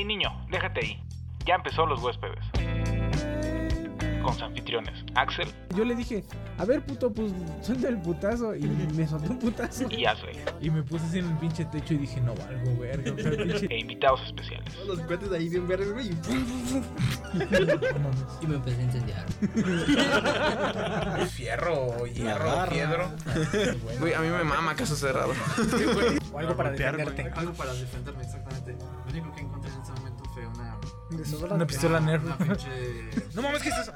Hey niño, déjate ahí. Ya empezó los huéspedes. Con sus anfitriones, Axel Yo le dije, a ver, puto, pues suelta el putazo. Y me soltó un putazo. y Ashley. Y me puse así en el pinche techo y dije, no valgo, verga. O sea, pinche. E invitados especiales. Todos los cuates ahí bien verdes, güey. y me empecé a incendiar. Fierro, hierro, piedro. Güey, a mí me mama caso cerrado. O algo para defenderte. Algo para defenderme, exactamente. Lo único que una. Una pistola Nerf. Una pinche. No mames, ¿qué es eso?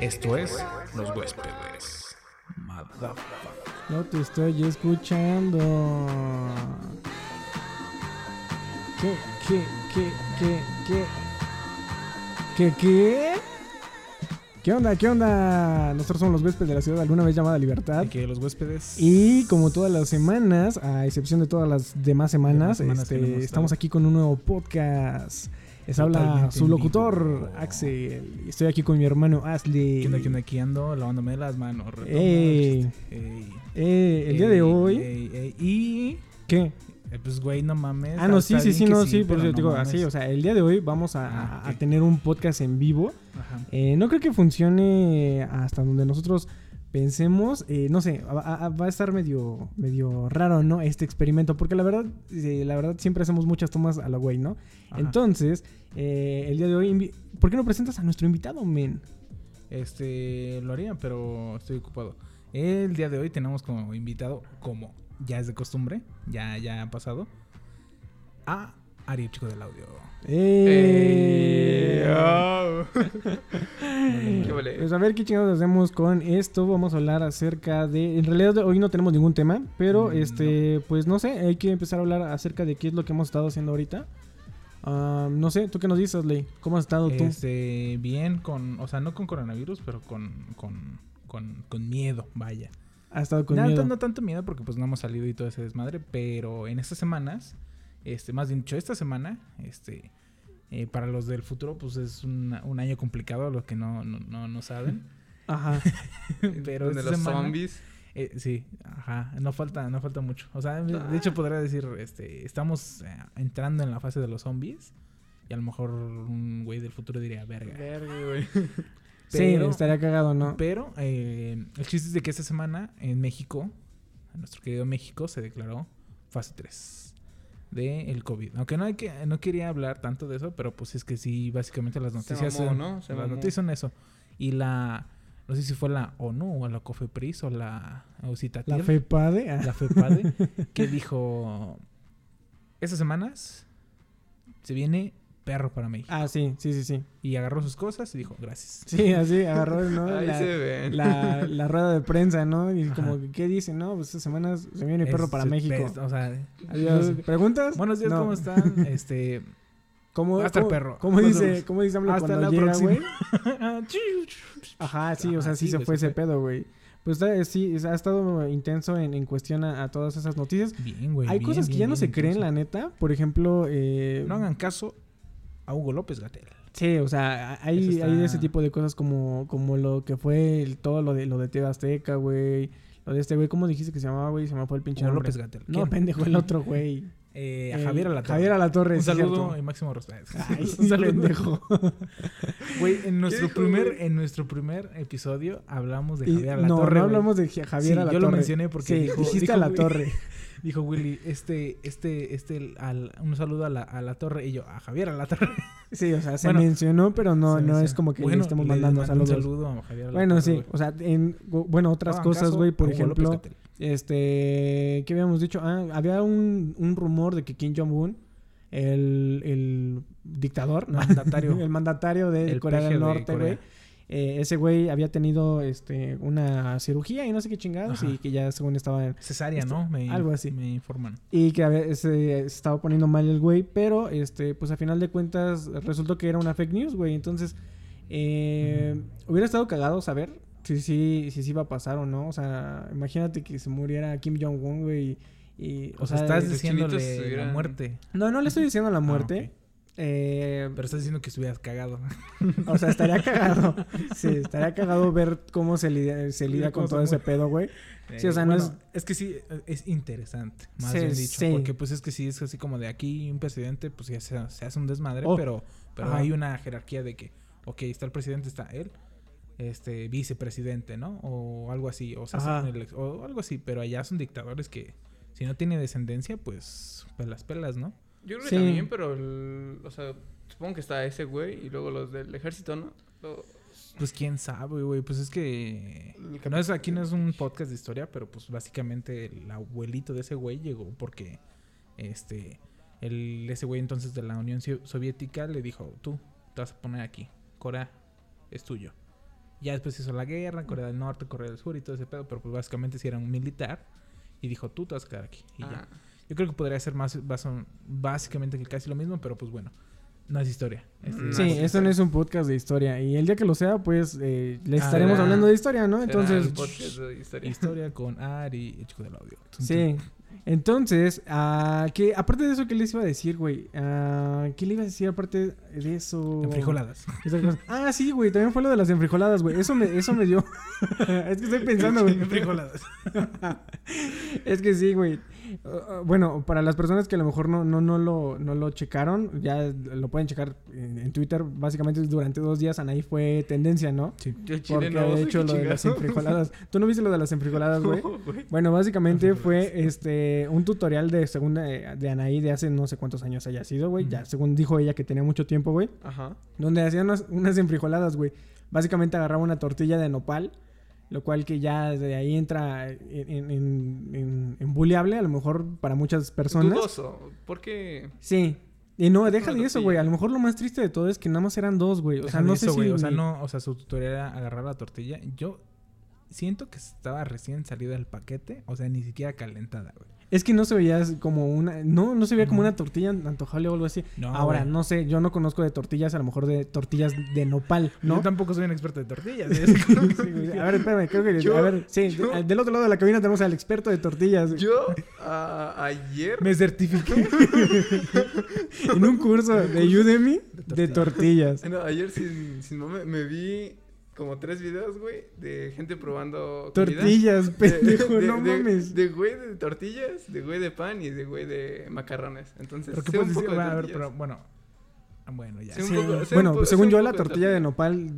Esto es Los Huéspedes. Motherfucker. No te estoy escuchando. ¿Qué? ¿Qué? ¿Qué? ¿Qué? ¿Qué? ¿Qué? ¿Qué? ¿Qué onda? ¿Qué onda? Nosotros somos los huéspedes de la ciudad alguna vez llamada Libertad. Y que los huéspedes. Y como todas las semanas, a excepción de todas las demás semanas, este, estamos aquí con un nuevo podcast. Les habla su locutor, vivo. Axel. Estoy aquí con mi hermano Ashley. ¿Qué onda, qué onda? Aquí ando lavándome las manos. retomando Ey. Ey. El día de hoy. Y. ¿Qué? Eh, Pues, güey, no mames. Ah, no, sí, sí, sí, no, sí, por eso no digo mames. así. O sea, el día de hoy vamos a, Ah, a tener un podcast en vivo. Ajá. Eh, no creo que funcione hasta donde nosotros pensemos. Eh, no sé, va, a- va a estar medio, medio raro, ¿no? Este experimento. Porque la verdad, la verdad siempre hacemos muchas tomas a la güey, ¿no? Ajá. Entonces, el día de hoy, ¿por qué no presentas a nuestro invitado, men? Este, lo haría, pero estoy ocupado. El día de hoy tenemos como invitado, como ya es de costumbre, ya, ya ha pasado, a Ari, el chico del audio. ¡Eh! Qué vale. Pues a ver qué chingados hacemos con esto. Vamos a hablar acerca de. En realidad hoy no tenemos ningún tema, pero Mm, este, pues no sé, hay que empezar a hablar acerca de qué es lo que hemos estado haciendo ahorita. Ah, no sé, ¿tú qué nos dices, Ley? ¿Cómo has estado tú? Este, bien con, o sea, no con coronavirus, pero con, con, con, con miedo, vaya. ¿Has estado con no, miedo? no tanto miedo porque pues no hemos salido y todo ese desmadre, pero en estas semanas, este, más bien dicho, esta semana, este, eh, para los del futuro, pues es un, un año complicado, los que no, no, no, no saben. Ajá. pero Donde esta los semana- zombies. Eh, sí, ajá, no falta, no falta mucho. O sea, de hecho podría decir, este, estamos eh, entrando en la fase de los zombies. Y a lo mejor un güey del futuro diría, verga. sí, Pero- estaría cagado, ¿no? Pero eh, el chiste es de que esta semana en México, en nuestro querido México, se declaró fase 3 de el COVID. Aunque no hay que, no quería hablar tanto de eso, pero pues es que sí, básicamente las Se noticias mamó, son, ¿no? Se las mamó. noticias son eso. Y la, no sé si fue la ONU o la COFEPRIS o la o Citatir, La FEPADE. ah. la FEPADE, que dijo, estas semanas se viene perro para México. Ah, sí, sí, sí, sí. Y agarró sus cosas y dijo, gracias. Sí, así agarró, ¿no? Ahí la, se ven. la, la rueda de prensa, ¿no? Y Ajá. como, que, ¿qué dice? No, pues estas semanas se viene perro para es- México. es- o sea, Adiós. ¿Preguntas? Buenos días, No. ¿cómo están? Este. ¿Cómo, Va a estar cómo- perro. ¿Cómo dice, cómo dice AMLO Hasta cuando la llega, próxima. güey? Ajá, sí, o sea, Ajá, sí, sí, se fue se ese fue. pedo, güey. Pues sí, ha estado intenso en, en cuestión a, a todas esas noticias. Bien, güey. Hay bien, cosas que bien, ya no se creen, la neta. Por ejemplo, eh, No hagan caso a Hugo López Gatel. Sí, o sea, hay, está- hay ese tipo de cosas como, como lo que fue el- todo lo de lo de TV Azteca, güey. Lo de este güey, ¿cómo dijiste que se llamaba, güey? Se me fue el pinche Hugo. López Gatel. No, pendejo, el otro, güey. Eh, a Javier Alatorre. Javier Alatorre, Un saludo y máximo respeto. Ay, Un saludo. pendejo. Güey, en nuestro dijo, primer, en nuestro primer episodio hablamos de Javier no, Alatorre. no güey. hablamos de Ja- Javier Sí, Alatorre. yo lo mencioné porque Sí, dijo- dijiste dijo, a la güey. torre. Dijo Willy, este, este, este, al- un saludo a la, a la torre. Y yo, a Javier Alatorre. Sí, o sea, se Bueno, mencionó, pero no, no es como que Bueno, le estemos le mandando mando saludos. Un saludo a Javier Alatorre. Bueno, sí, o sea, en, bueno, otras cosas, güey, por a ejemplo, este, ¿qué habíamos dicho? Ah, había un, un rumor de que Kim Jong-un, el, el dictador, no, Mandatario. el mandatario de El Corea del de Norte, güey, eh, ese güey había tenido, este, una cirugía y no sé qué chingados Ajá. y que ya según estaba en- Cesárea, Este, ¿no? Me, algo así. Me informan. y que había- se, se estaba poniendo mal el güey, pero este, pues a final de cuentas resultó que era una fake news, güey. Entonces, eh, hubiera estado cagado saber si sí si, si iba a pasar o no. O sea, imagínate que se muriera Kim Jong-un, güey. Y, O sea, estás diciéndole la muerte. No, no le estoy diciendo la Ah, muerte. Eh, Pero estás diciendo que estuvieras cagado. o sea, estaría cagado. Sí, estaría cagado ver cómo se lidia, se lidia con todo ese pedo, güey. Sí, o sea, no Bueno, es- que sí, eh, es interesante, más Sí, bien dicho. sí. Porque pues es que sí, es así como de aquí un presidente, pues ya se, se hace un desmadre, Oh. pero, pero Ajá. hay una jerarquía de que, ok, está el presidente, está él, este, vicepresidente, ¿no? O algo así, o, sea, o algo así, pero allá son dictadores que si no tiene descendencia, pues pelas pelas, ¿no? Yo creo que Sí. también, pero, el- o sea, supongo que está ese güey y luego los del ejército, ¿no? Pues quién sabe, güey. Pues es que. No es, aquí no es un podcast de historia, pero pues básicamente el abuelito de ese güey llegó porque. Este. El, ese güey entonces de la Unión Soviética le dijo: Tú te vas a poner aquí. Corea es tuyo. Ya después hizo la guerra, Corea del Norte, Corea del Sur y todo ese pedo, pero pues básicamente si era un militar. Y dijo: Tú te vas a quedar aquí. Y ya. Yo creo que podría ser más básicamente que casi lo mismo, pero pues bueno. No es historia. No, Sí, esto no es un podcast de historia. Y el día que lo sea, pues eh, les Ah, estaremos hablando de historia, ¿no? Entonces, el podcast de historia. Historia con Ari, el chico del audio. sí. Entonces, que aparte de eso, ¿qué les iba a decir, güey? Ah, ¿Qué le iba a decir aparte de eso? Enfrijoladas. Ah, sí, güey, también fue lo de las enfrijoladas, güey. Eso me, eso me dio. es que estoy pensando, güey. Enfrijoladas. es que sí, güey. Bueno, para las personas que a lo mejor no, no, no, lo, no lo checaron, ya lo pueden checar en, en Twitter. Básicamente durante dos días Anaí fue tendencia, ¿no? Sí. Yo Porque no sé hecho lo de las enfrijoladas. ¿Tú no viste lo de las enfrijoladas, güey? No. Bueno, básicamente fue este un tutorial de segunda eh, de Anaí de hace no sé cuántos años haya sido, güey. Ya, según dijo ella que tenía mucho tiempo, güey. Ajá. Donde hacían unas, unas enfrijoladas, güey. Básicamente agarraba una tortilla de nopal, lo cual que ya de ahí entra en, en, en, en- a lo mejor para muchas personas. Dudoso. Porque Sí. Y no, deja de eso, güey. A lo mejor lo más triste de todo es que nada más eran dos, güey. O sea, no sé eso, si... güey. O sea, no, o sea, su tutorial era agarrar la tortilla. Yo siento que estaba recién salida del paquete. O sea, ni siquiera calentada, güey. Es que no se veía como una... No, no se veía como una tortilla antojable o algo así. No, Ahora, güey. no sé. Yo no conozco de tortillas, a lo mejor de tortillas de nopal, ¿no? Yo tampoco soy un experto de tortillas. ¿eh? Sí, güey. A ver, espérame, creo que... Yo- a ver, sí. yo- del otro lado de la cabina tenemos al experto de tortillas. yo ayer Me certifiqué. En un curso de Udemy de tortillas. No, ayer sin, sin mame, me vi como tres videos, güey, de gente probando comida. Tortillas, De- pendejo, de- no de- mames. De güey de tortillas, de güey de pan y de güey de macarrones. Entonces, ¿Pero qué un puedes decir? poco de A ver, tortillas. pero bueno. Ah, Bueno, ya. Sí, un Sí. poco- sé un bueno, según yo, la de tortilla de nopal.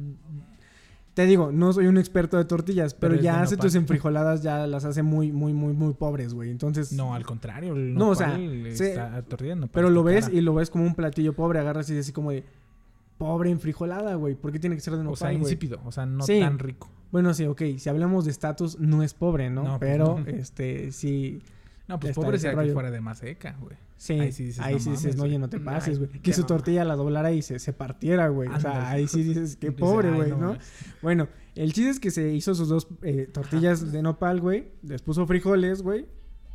Te digo, no soy un experto de tortillas, pero, ya de hace nopal. tus enfrijoladas, ya las hace muy, muy, muy, muy pobres, güey. Entonces. No, al contrario. el No, o sea, está- tortilla no Pero lo ves cara. y lo ves como un platillo pobre, agarras y así como de. Pobre enfrijolada, güey. ¿Por qué tiene que ser de O nopal, sea, güey? insípido. O sea, no Sí. tan rico. Bueno, sí, ok. Si hablamos de estatus, no es pobre, ¿no? No, pues pero, no. este, sí. No, pues pobre sea que rollo. fuera de maseca, güey. Sí, Ahí ahí sí sí dices, dices, no mames, no, oye, no te pases, güey. Que su tortilla la doblara y se, se partiera, güey. O sea, ahí sí dices, qué Dices, pobre, "Ay, güey, no ¿no? mames". Bueno, el chiste es que se hizo sus dos eh, tortillas de nopal, güey. Les puso frijoles, güey.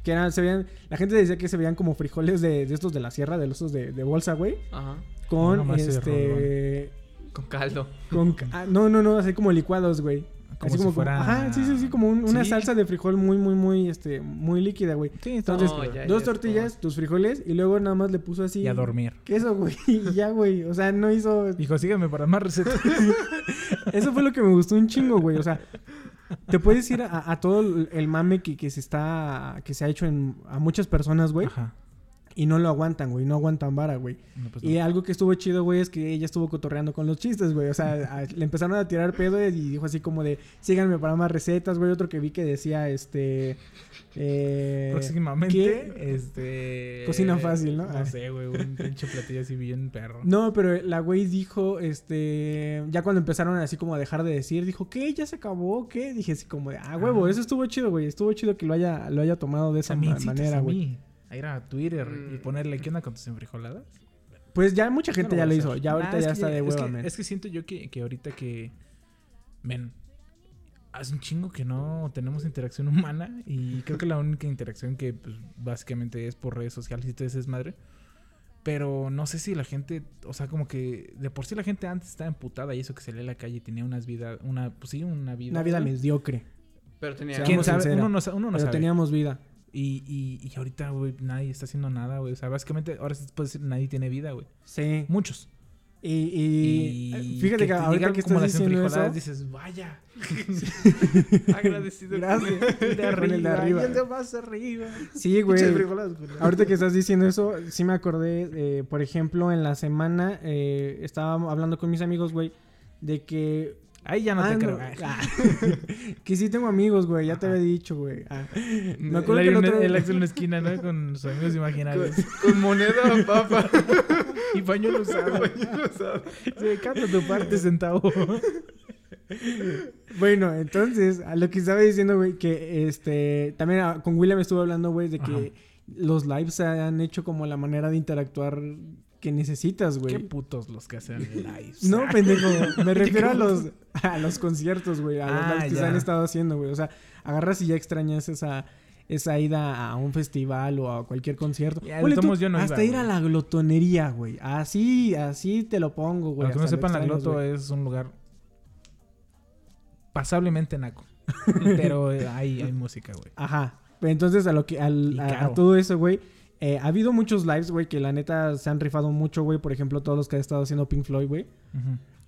Que eran, se veían, la gente decía que se veían como frijoles de, de estos de la sierra, de los de bolsa, güey. Ajá. Con, No, este... Con caldo. Con, ah, no, no, no, así como licuados, güey. Como así si fuera- Ajá, sí, sí, sí, como un- una Sí. salsa de frijol muy, muy, muy, este, muy líquida, güey. Sí, Entonces, No, ya, dos ya, tortillas, tus frijoles, y luego nada más le puso así... Y a dormir. Queso, güey, y ya, güey. O sea, no hizo... Dijo, sígueme para más recetas. Eso fue lo que me gustó un chingo, güey. O sea, te puedes ir a, a todo el- el mame que, que se está... Que se ha hecho en, a muchas personas, güey. Ajá. Y no lo aguantan, güey. No aguantan vara, güey. No, pues Y algo que estuvo chido, güey, es que ella estuvo cotorreando con los chistes, güey. O sea, a- le empezaron a tirar pedo y dijo así como de, síganme para más recetas, güey. Otro que vi que decía, este... Eh, Próximamente, ¿qué? este... Cocina fácil, ¿no? No sé, güey, un pinche platillo así bien perro. No, pero la güey dijo, este... Ya cuando empezaron así como a dejar de decir, dijo, ¿qué? ¿Ya se acabó? ¿Qué? Dije así como de, ah, huevo, Ah. eso estuvo chido, güey. Estuvo chido que lo haya, lo haya tomado de esa ma- citas manera, güey. A ir a Twitter y Mm. ponerle, ¿qué onda con tus enfrijoladas? Pues ya mucha gente No ya lo hizo. Ya ahorita Nah, es ya que está de es hueva, que- men. Es que siento yo que, que ahorita que... Men, hace un chingo que no tenemos interacción humana y creo que la única interacción que pues, básicamente es por redes sociales y todo ese es madre. Pero no sé si la gente, o sea, como que de por sí la gente antes estaba emputada y eso que salía a la calle y tenía unas vidas, una, pues sí, una vida. Una vida mediocre. Pero tenía... Seamos ¿Quién sabe? Uno no, uno no pero sabe. teníamos vida. Y, y, y ahorita, güey, nadie está haciendo nada, güey. O sea, básicamente, ahora decir, nadie tiene vida, güey. Sí. Muchos. Y, y, Y fíjate que, ahorita que como estás las diciendo eso, dices, vaya. Agradecido. Gracias. De Con el de arriba. y el de más arriba. Sí, güey. Ahorita que estás diciendo eso, sí me acordé, eh, por ejemplo, en la semana eh, estaba hablando con mis amigos, güey, de que... Ahí ya no Ah, te no. creo. Ah. que sí tengo amigos, güey, ya te había dicho, güey. Ah. Me acuerdo el, que el otro... el Axel en una esquina, ¿no? Con sus amigos imaginarios. Con, con moneda, papa. y pañuelo usado. Se canta tu parte, centavo. Bueno, entonces, a lo que estaba diciendo, güey, que este... También ah, con William estuve hablando, güey, de que Ajá. los lives se han hecho como la manera de interactuar que necesitas, güey. Qué putos los que hacen lives. No, pendejo. Me refiero a ¿Qué los, a los conciertos, güey. A los Ah, lives que se han estado haciendo, güey. O sea, agarras y ya extrañas esa, esa ida a un festival o a cualquier concierto. Tú, yo no hasta iba, ir a la glotonería, güey. Así, así te lo pongo, güey. Para que no sepan, la Gloto es un lugar pasablemente naco. Pero eh, hay, hay música, güey. Ajá. Entonces, a lo que, al- a, todo eso, güey. Eh, ha habido muchos lives, güey, que la neta se han rifado mucho, güey. Por ejemplo, todos los que ha estado haciendo Pink Floyd, güey.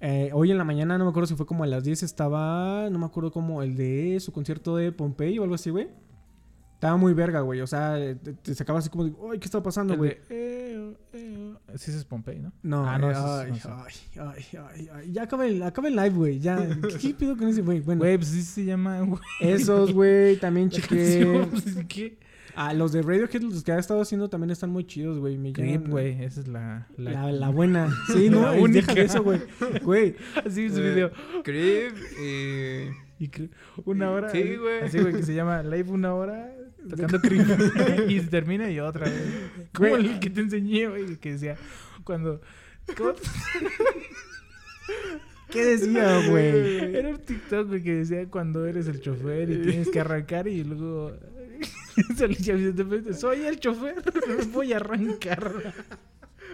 Eh, hoy en la mañana, no me acuerdo si fue como a las 10, estaba, no me acuerdo como el de su concierto de Pompey o algo así, güey. Estaba muy verga, güey. O sea, te, te así como de, ay, ¿qué está pasando, güey? eh, eh, sí, ese es Pompey, ¿no? No, Ah, no, es- ay, no ay, ay, ay, ay, ya acaba el, acaba el live, güey. Ya, ¿qué, qué pido con ese, güey? Bueno, Güey, pues sí se llama, güey. esos, güey, también chequé. pues, ¿Qué? Ah, los de Radiohead, los que ha estado haciendo también están muy chidos, güey. Me Creep, güey. Esa es la... La, la buena. Sí, no, La única. deja de eso, güey. Güey, Así es su Eh, video. Creep y... Y cre- una hora. Sí, güey. Así, güey, que se llama Live una hora tocando Creep. y se termina y otra, güey. Como el que te enseñé, güey, que decía cuando. ¿Cómo? ¿qué decía, güey? Era un TikTok, güey, que decía cuando eres el chofer y tienes que arrancar y luego. Soy el chofer, voy a arrancar.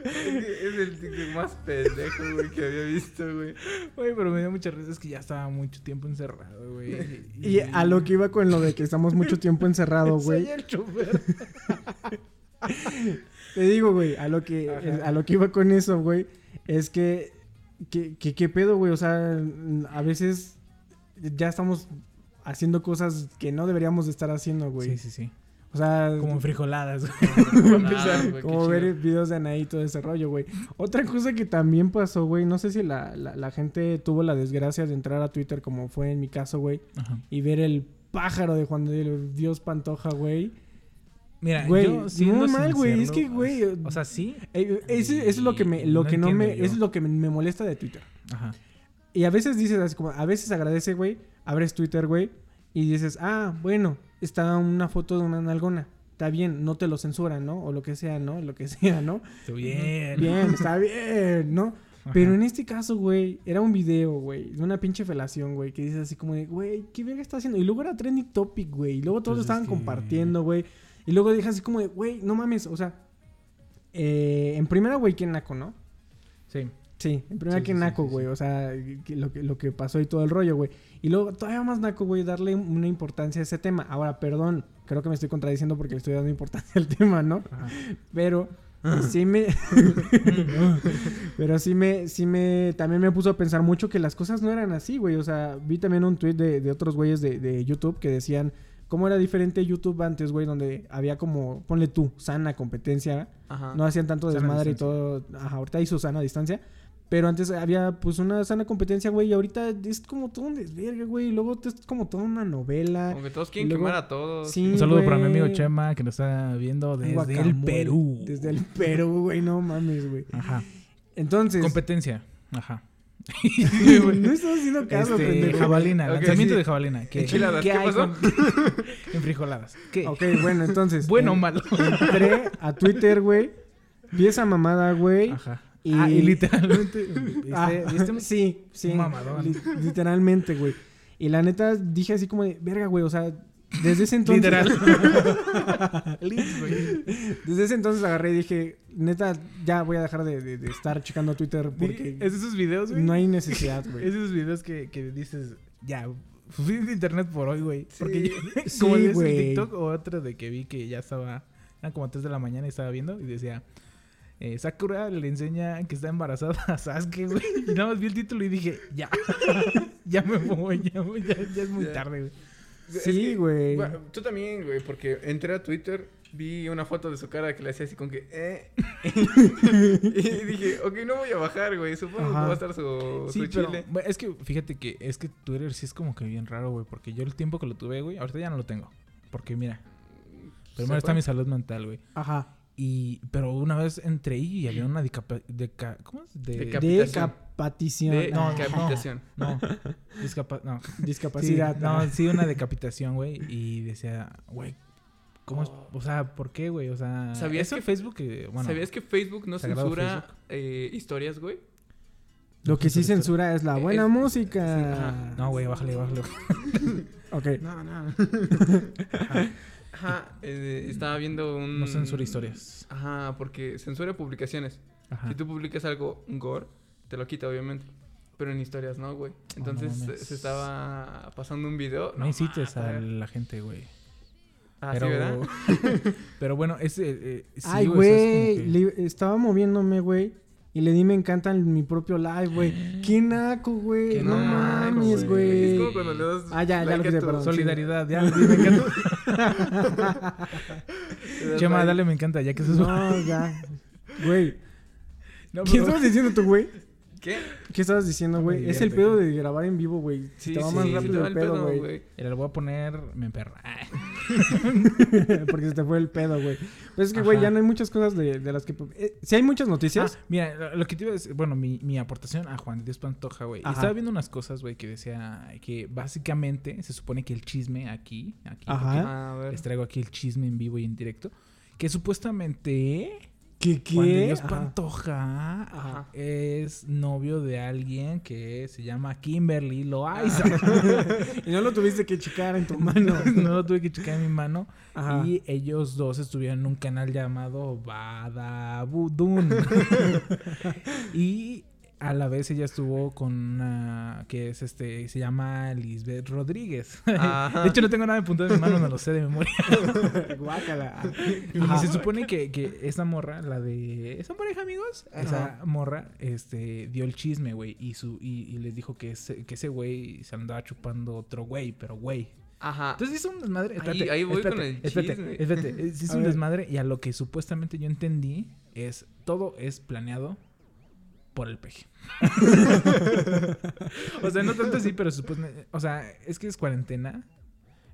Es el TikTok más pendejo, güey, que había visto, güey. Güey, pero me dio mucha risa, es que ya estaba mucho tiempo encerrado, güey. Y a lo que iba con lo de que estamos mucho tiempo encerrados, güey. Soy el chofer. Te digo, güey, a lo que Ajá. a lo que iba con eso, güey, es que que que qué pedo, güey, o sea, a veces ya estamos haciendo cosas que no deberíamos de estar haciendo, güey. Sí, sí, sí. O sea, Como frijoladas, güey, qué como ver chido. videos de Anaí y todo ese rollo, güey. Otra cosa que también pasó, güey, no sé si la, la, la gente tuvo la desgracia de entrar a Twitter como fue en mi caso, güey, Ajá. y ver el pájaro de Juan de Dios Pantoja, güey. Mira, Güey, yo siendo muy mal, güey, es que, güey, O sea, sí. Eh, ese- eso es lo que me, lo No que no me, es lo que me, me molesta de Twitter. Ajá. Y a veces dices así como, a veces agradece, güey, abres Twitter, güey, y dices, ah, bueno, está una foto de una nalgona. Está bien, no te lo censuran, ¿no? O lo que sea, ¿no? Lo que sea, ¿no? Estoy bien. Bien, está bien, ¿no? Ajá. Pero en este caso, güey, era un video, güey, de una pinche felación, güey, que dices así como de, güey, ¿qué verga está haciendo? Y luego era trending topic, güey, y luego todos lo Pues es estaban que- compartiendo, güey. Y luego dije así como de, güey, no mames, o sea, eh, en primera, güey, qué naco, ¿no? Sí. Sí, en primera Sí, que sí, naco, güey, sí. o sea, que lo, que, lo que pasó y todo el rollo, güey. Y luego todavía más naco, güey, darle una importancia a ese tema. Ahora, perdón, creo que me estoy contradiciendo porque le estoy dando importancia al tema, ¿no? Ajá. Pero sí me... Pero sí me, sí me... También me puso a pensar mucho que las cosas no eran así, güey. O sea, vi también un tweet de, de otros güeyes de, de YouTube que decían cómo era diferente YouTube antes, güey, donde había como, ponle tú, sana competencia. Ajá. No hacían tanto Sana desmadre y todo. Ajá, ahorita hay su sana distancia. Pero antes había pues una sana competencia, güey. Y ahorita es como todo un desvergue, güey. Y luego es como toda una novela. Como que todos quieren luego- quemar a todos. Sí. Un saludo para mi amigo Chema que nos está viendo desde el. Perú. Desde el Perú, güey. No mames, güey. Ajá. Entonces... Competencia. Ajá. no estás haciendo caso, Este, pendejo. jabalina, Ok, lanzamiento sí. de jabalina. ¿Qué, Enchiladas, ¿qué pasó? con- en frijoladas. ¿Qué? Ok, bueno, entonces... Bueno o malo. Entré a Twitter, güey. Vi esa mamada, güey. Ajá. Y- Ah, y literalmente. ¿viste, Ah, viste? sí, sí. Mamadón. li- literalmente, güey. Y la neta dije así como de, verga, güey, o sea, desde ese entonces. Literal. Desde ese entonces agarré y dije, neta, ya voy a dejar de, de- de estar checando Twitter porque Es esos videos, güey. no hay necesidad, Es güey. esos videos que, que dices, ya, fui de internet por hoy, güey. Porque Sí. yo, Sí, como. TikTok o otro de que vi que ya estaba, eran como 3 de la mañana y estaba viendo y decía, eh, Sakura le enseña que está embarazada a Sasuke, güey. Y nada más vi el título y dije, ya, ya me voy, ya, ya, ya es muy Ya. tarde, güey. Es Sí, que- güey. Bueno, tú también, güey, porque entré a Twitter, vi una foto de su cara que le hacía así con que, eh. y dije, ok, no voy a bajar, güey. Supongo Ajá. que va a estar su, Sí, su chile. es que fíjate que es que Twitter sí es como que bien raro, güey. Porque yo el tiempo que lo tuve, güey, ahorita ya no lo tengo. Porque mira, primero está mi salud mental, güey. Ajá. Y, pero una vez entré y había una decapa, deca- ¿cómo es? De, Deca- De Capitación. capatición. De no, no. decapitación. no, discapa- no. Discapacidad. Sí, no, sí, una decapitación, güey. Y decía, güey, ¿cómo es? O sea, ¿por qué, güey? O sea, ¿Sabías eso que- Facebook, que, bueno, ¿Sabías que Facebook no censura Facebook. eh, historias, güey? Lo que sí censura es la Eh, buena es- música. no, güey, bájale, bájale. Ok. No, no. Ajá, eh, estaba viendo un... No censura historias. Ajá, porque censura publicaciones. Ajá. Si tú publicas algo gore, te lo quita, obviamente. Pero en historias no, güey. Entonces Oh, no se- estaba pasando un video. No incites mames, a la gente, güey. Ah, pero, sí, ¿verdad? pero bueno, ese. eh, sí, Ay, es güey. que- Estaba moviéndome, güey. Y le di me encanta en mi propio live, güey. Qué naco, güey. No naco, mames, güey. Es como cuando le das. Ah, ya, ya like lo a quise, tu- perdón. Solidaridad, ya. me encanta. Chema, dale, me encanta, ya que eso es. No, ya. Güey. No, ¿Qué estabas diciendo tú, güey? ¿Qué? ¿Qué estabas diciendo, güey? Es el pedo de grabar en vivo, güey. Sí, te va sí, más rápido va el pedo, güey. Le voy a poner. Me perra. Porque se te fue el pedo, güey. Pues es que, güey, ya no hay muchas cosas de, de las que... Eh, sí hay muchas noticias. Ah, mira, lo- que te iba a decir, bueno, mi, mi aportación a Juan de Dios Pantoja, güey. Estaba viendo unas cosas, güey, que decía que básicamente se supone que el chisme aquí, aquí, Ajá. Ah, a ver. les traigo aquí el chisme en vivo y en directo, que supuestamente ¿Qué, qué? Pantoja Ajá. es novio de alguien que se llama Kimberly Loaiza. y no lo tuviste que checar en tu mano. no lo tuve que checar en mi mano. Ajá. Y ellos dos estuvieron en un canal llamado Badabudun. y a la vez ella estuvo con una que es este, se llama Lisbeth Rodríguez. Ajá. de hecho, no tengo nada apuntado en mi mano, me lo sé de memoria. Guácala. Y Ajá. se supone que, que esa morra, la de. ¿Son pareja, amigos? Esa morra, este, dio el chisme, güey. Y su, y, y les dijo que ese, que ese güey se andaba chupando otro güey, pero güey. Ajá. Entonces hizo un desmadre. Ahí- Espérate, ahí voy espérate, con el espérate, chisme. Espérate, es, es A un ver. desmadre. Y a lo que supuestamente yo entendí es todo es planeado por el peje. o sea, no tanto así, pero supuestamente. O sea, es que es cuarentena.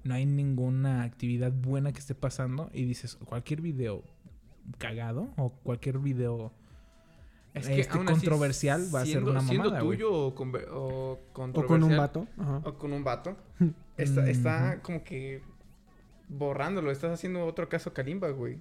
No hay ninguna actividad buena que esté pasando. Y dices, cualquier video cagado o cualquier video este, así, controversial va a ser siendo- una siendo mamada, güey. tuyo o, conver- o O controversial. con un vato. Ajá. O con un vato. Está, está como que borrándolo. Estás haciendo otro caso Kalimba, güey.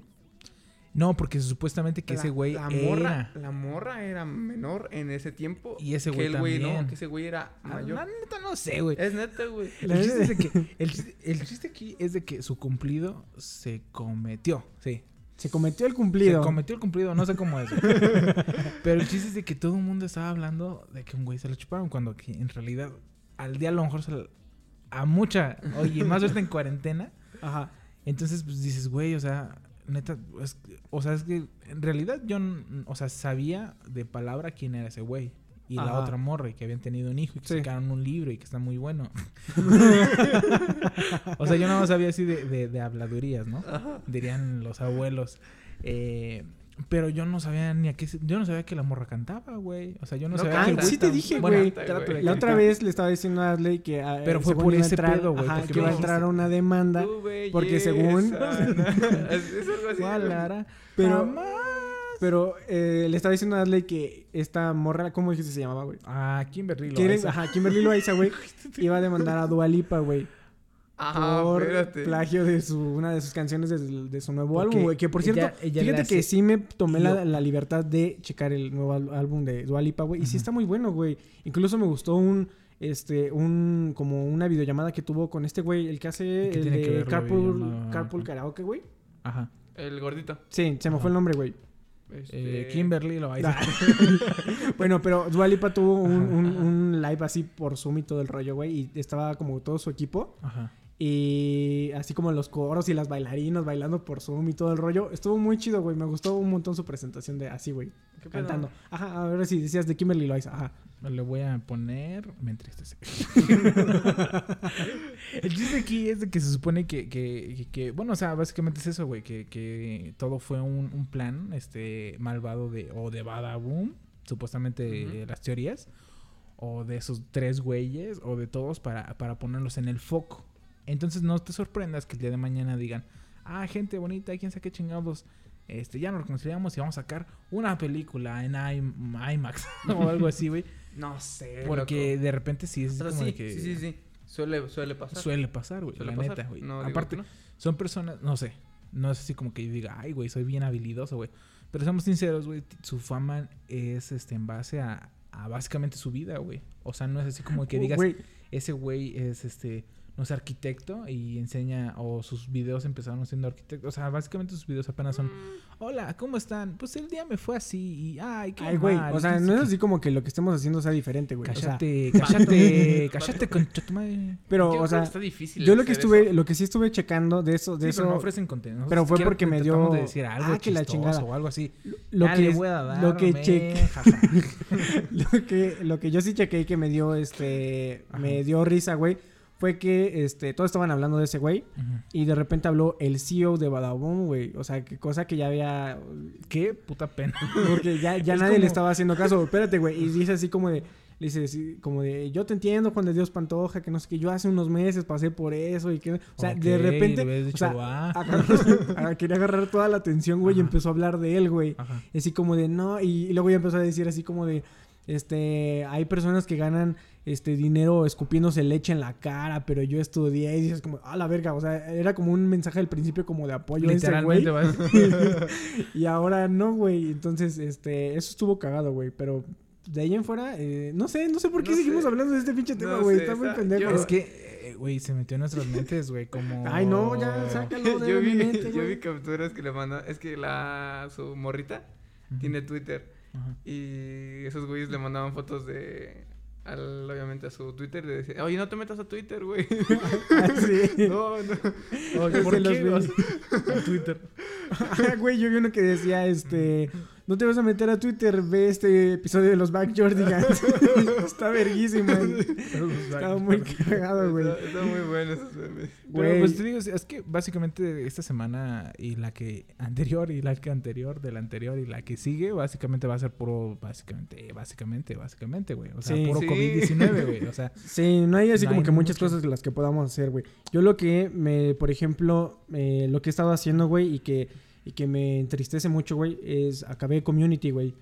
No, porque supuestamente que La- ese güey la morra, era... la morra era menor en ese tiempo. Y ese que güey el güey también. no, que ese güey era Ah, mayor. La neta no sé, güey. Es neta, güey. El chiste, es de que, el, chiste- el chiste aquí es de que su cumplido se cometió. Sí. Se cometió el cumplido. Se cometió el cumplido, no sé cómo es. Pero el chiste es de que todo el mundo estaba hablando de que un güey se lo chuparon cuando que en realidad al día a lo mejor se lo- a mucha, oye, más ahorita en cuarentena. Ajá. Entonces pues dices, güey, o sea, neta, es- o sea, es que en realidad yo, o sea, sabía de palabra quién era ese güey. Y la otra morra, y que habían tenido un hijo y que Sí. sacaron un libro y que está muy bueno. o sea, yo no sabía así de, de, de habladurías, ¿no? Dirían los abuelos. Eh, pero yo no sabía ni a qué... se- Yo no sabía que la morra cantaba, güey. O sea, yo no, No sabía que el canta. güey Sí te dije, güey. La otra vez le estaba diciendo a Adley que ah, Pero fue por a ese entrar- pedo, güey, que iba a entrar dijiste- una demanda. Porque según- es, algo así. ¿Cuál güey. hará? Pero- Jamás. Pero eh, le estaba diciendo a Adley que esta morra, ¿cómo dijiste que se llamaba, güey? Ah, Kimberly Loaiza. Ajá, Kimberly Loaiza, güey, iba a demandar a Dualipa, güey. Ajá, por espérate. plagio de su una de sus canciones de, de su nuevo Porque álbum, güey. Que por cierto, ella- ella le fíjate que sí me tomé la, libertad de checar el nuevo álbum de Dualipa, güey. Y sí está muy bueno, güey. Incluso me gustó un este, un, como una videollamada que tuvo con este güey, el que hace ¿Y qué el tiene que de ver la Carpool? Carpool Karaoke, güey. Ajá. El gordito. Sí, se me Ajá. fue el nombre, güey. Este, Eh, Kimberly lo va a decir. bueno, pero Dualipa tuvo un, un- un live así por Zoom y todo el rollo, güey. Y estaba como todo su equipo. Ajá. Y así como los coros y las bailarinas bailando por Zoom y todo el rollo. Estuvo muy chido, güey. Me gustó un montón su presentación de así, güey. Cantando. Ajá, ahora sí, decías de Kimberly Loaiza. Ajá. Le voy a poner. Me entristece. el chiste aquí es de que se supone que, que, que- que- bueno, o sea, básicamente es eso, güey, que, que todo fue un, un plan, este, malvado de, o de Badaboom, supuestamente eh, las teorías, o de esos tres güeyes, o de todos para, para ponerlos en el foco. Entonces no te sorprendas que el día de mañana digan, ah, gente bonita, quién sabe qué chingados. Este, ya nos reconciliamos y vamos a sacar una película en IM- IMAX o algo así, güey. No sé. Porque loco. de repente sí es O sea, como sí, que sí, sí, sí. Suele, suele pasar. suele pasar, güey. La pasar. neta, güey. No Aparte, no. son personas, no sé, no es así como que yo diga, ay, güey, soy bien habilidoso, güey. Pero seamos sinceros, güey, su fama es este en base a, a básicamente su vida, güey. O sea, no es así como que digas, Güey, ese güey es este no es arquitecto y enseña o sus videos empezaron siendo arquitectos. O sea, básicamente sus videos apenas son, hola, ¿cómo están? Pues el día me fue así y ay, qué Ay, güey. mal, O sea, no es así como que lo que estemos haciendo sea diferente, güey. O sea, Cállate, cállate, cállate con tu madre. pero, Yo o sea, está difícil yo lo que estuve, eso. lo que sí estuve checando de eso, de Sí, eso, pero no ofrecen contenido. pero fue porque me dio- de decir algo Ah, que la chingada. o algo así. lo Ya que, voy a dar, lo que lo que, lo que yo sí chequé y que me dio, este, Ajá. me dio risa, güey, fue que, este, todos estaban hablando de ese güey y de repente habló el CEO de Badaboom, güey, o sea, que cosa que ya había, Qué puta pena. porque ya, ya nadie le estaba haciendo caso, espérate, güey, y dice así como de, le dice así, como de, yo te entiendo, Juan de Dios Pantoja, que no sé qué, yo hace unos meses pasé por eso y que, o sea, de le repente, hubieras o dicho, sea, ah, quería agarrar toda la atención, güey, y empezó a hablar de él, güey. Ajá. Así como de no, y, y luego ya empezó a decir así como de este hay personas que ganan este dinero escupiéndose leche en la cara, pero yo estudié y dices como, a la verga, o sea, era como un mensaje al principio como de apoyo a ese güey. Literalmente, y ahora no, güey. Entonces, este, eso estuvo cagado, güey, pero de ahí en fuera, eh, no sé, no sé por qué No seguimos sé. hablando de este pinche tema, No güey. sé, está muy pendejo. yo- Es que, eh, güey, se metió en nuestras mentes, güey, como... Ay, no, ya, sácalo de yo mi vi, mente, yo vi capturas que le mandó. Es que la su morrita tiene Twitter. Ajá. Y esos güeyes le mandaban fotos de. Al, obviamente a su Twitter. Le decían, oye, no te metas a Twitter, güey. Sí. no, no. Oye, ¿por los qué? vi. Sea, en Twitter. Güey, yo vi uno que decía, este, no te vas a meter a Twitter, ve este episodio de los Backyardigans. Está verguísima. Estaba muy cagado, güey. Está, está muy bueno esos memes. Pero pues te digo, es que básicamente esta semana y la que anterior y la que anterior de la anterior y la que sigue, básicamente va a ser puro, básicamente, básicamente, básicamente, güey. O sea, Sí. puro Sí. COVID-19, güey. O sea, Sí, no hay así No como hay que muchas mucho. cosas de las que podamos hacer, güey. Yo lo que me, por ejemplo, eh, lo que he estado haciendo, güey, y que, y que me entristece mucho, güey, es acabé Community, güey.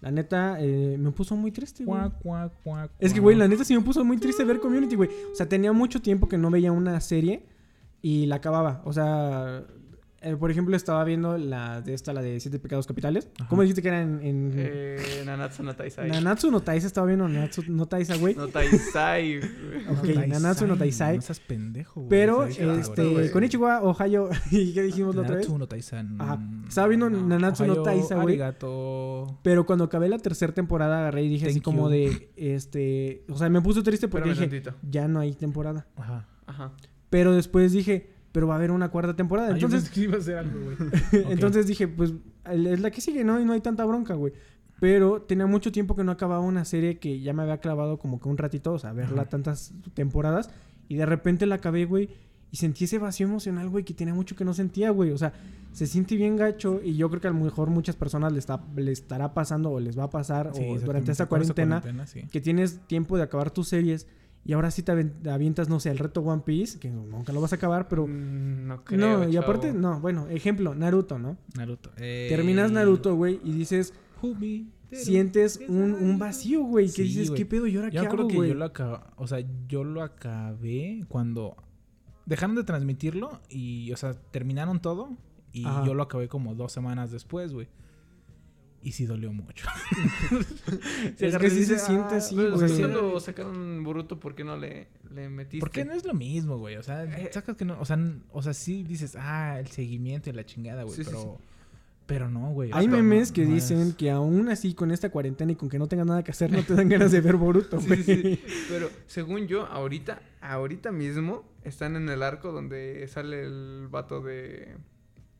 La neta, eh, me puso muy triste, güey. cuac, cuac, cuac, Es que, güey, la neta sí me puso muy triste ver Community, güey. O sea, tenía mucho tiempo que no veía una serie y la acababa. O sea, eh, por ejemplo, estaba viendo la de esta, la de Siete Pecados Capitales. Ajá. ¿Cómo dijiste que era en...? en... Eh, Nanatsu no Taisai. Nanatsu no Taisa, estaba viendo Nanatsu no Taisa, güey. No Taisai. güey. Ok, Taisai, Nanatsu no Taisai. No seas pendejo, güey. Pero, este, con Ichiwa, Ohio, ¿y qué dijimos la otra vez? Nanatsu no Taizan. Ajá. Estaba viendo Nanatsu no Ohio, Taisa, güey. Pero cuando acabé la tercera temporada, agarré y dije así como you. de, este, o sea, me puso triste porque Espérame dije, tantito. ya no hay temporada. Ajá. Ajá. Pero después dije, pero va a haber una cuarta temporada. Entonces, iba a algo, güey. Entonces dije, pues es la que sigue, ¿no? Y no hay tanta bronca, güey. Pero tenía mucho tiempo que no acababa una serie que ya me había clavado como que un ratito, o sea, verla Ajá. tantas temporadas. Y de repente la acabé, güey. Y sentí ese vacío emocional, güey, que tenía mucho que no sentía, güey. O sea, se siente bien gacho. Y yo creo que a lo mejor muchas personas le, está, le estará pasando o les va a pasar Sí, o durante esta cuarentena cuarentena, sí. que tienes tiempo de acabar tus series. Y ahora sí te avientas, no sé, el reto One Piece, que nunca lo vas a acabar, pero... Mm, no creo. no, y chavo. aparte, no, bueno, ejemplo, Naruto, ¿no? Naruto. Eh, Terminas Naruto, güey, y dices, Humi, sientes un, un vacío, güey, que Sí, dices. ¿qué pedo? ¿Y ahora Yo qué hago, que yo lo acabé, o sea, yo lo acabé cuando dejaron de transmitirlo y, o sea, terminaron todo y Ajá. yo lo acabé como dos semanas después, güey. Y sí dolió mucho. Es que sí se siente así, Pero güey. si cuando sacaron Boruto, ¿por qué no le, le metiste? Porque no es lo mismo, güey. O sea, Eh. sacas que no. O sea, o sea, sí dices, ah, el seguimiento y la chingada, güey. Sí, sí, pero. Pero no, güey. o Hay memes no- que no dicen es- que aún así con esta cuarentena y con que no tengas nada que hacer no te dan ganas de ver Boruto, Sí, güey. sí, sí. Pero según yo, ahorita, ahorita mismo, están en el arco donde sale el vato de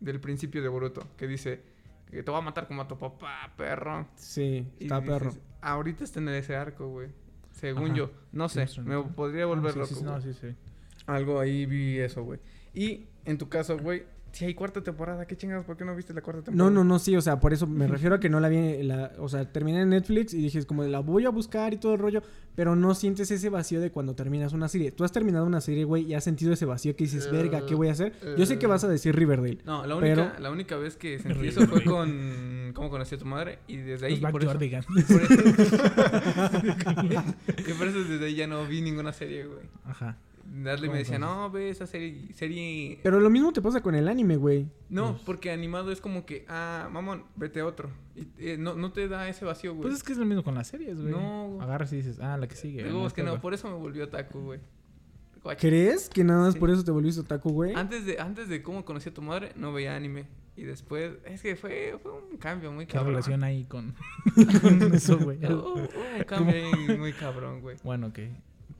del principio de Boruto, que dice que te va a matar como a tu papá, perro. Sí, Y está dices, perro. Ahorita está en ese arco, güey. Según Ajá. yo. No sé, Sí, me podría Ah, volver sí, loco. sí, no, sí, sí. Algo ahí vi eso, güey. Y en tu caso, güey, si hay cuarta temporada, ¿qué chingados? ¿Por qué no viste la cuarta temporada? No, no, no, sí, o sea, por eso me refiero a que no la vi, la, o sea, terminé en Netflix y dije, es como la voy a buscar y todo el rollo, pero no sientes ese vacío de cuando terminas una serie. Tú has terminado una serie, güey, y has sentido ese vacío que dices, verga, ¿qué voy a hacer? Yo sé que vas a decir Riverdale. No, la única, Pero- la única vez que sentí eso fue con cómo conocí a tu madre y desde ahí Los por eso, por eso- y por eso desde ahí ya no vi ninguna serie, güey. Ajá. ¿Cómo me decía, no, ve esa serie, serie... Pero lo mismo te pasa con el anime, güey. No, porque animado es como que, ah, mamón, vete a otro. Y, eh, no, no te da ese vacío, güey. Pues es que es lo mismo con las series, güey. No, güey. Agarras y dices, ah, la que sigue. Luego es que no, por eso me volvió taco, güey. ¿Crees que nada más Sí. por eso te volviste otaku, güey? Antes de, antes de cómo conocí a tu madre, no veía anime. Y después, es que fue, fue un cambio muy ¿Qué cabrón. relación hay con, con eso, güey? Un cambio ahí muy cabrón, güey. Bueno, ok.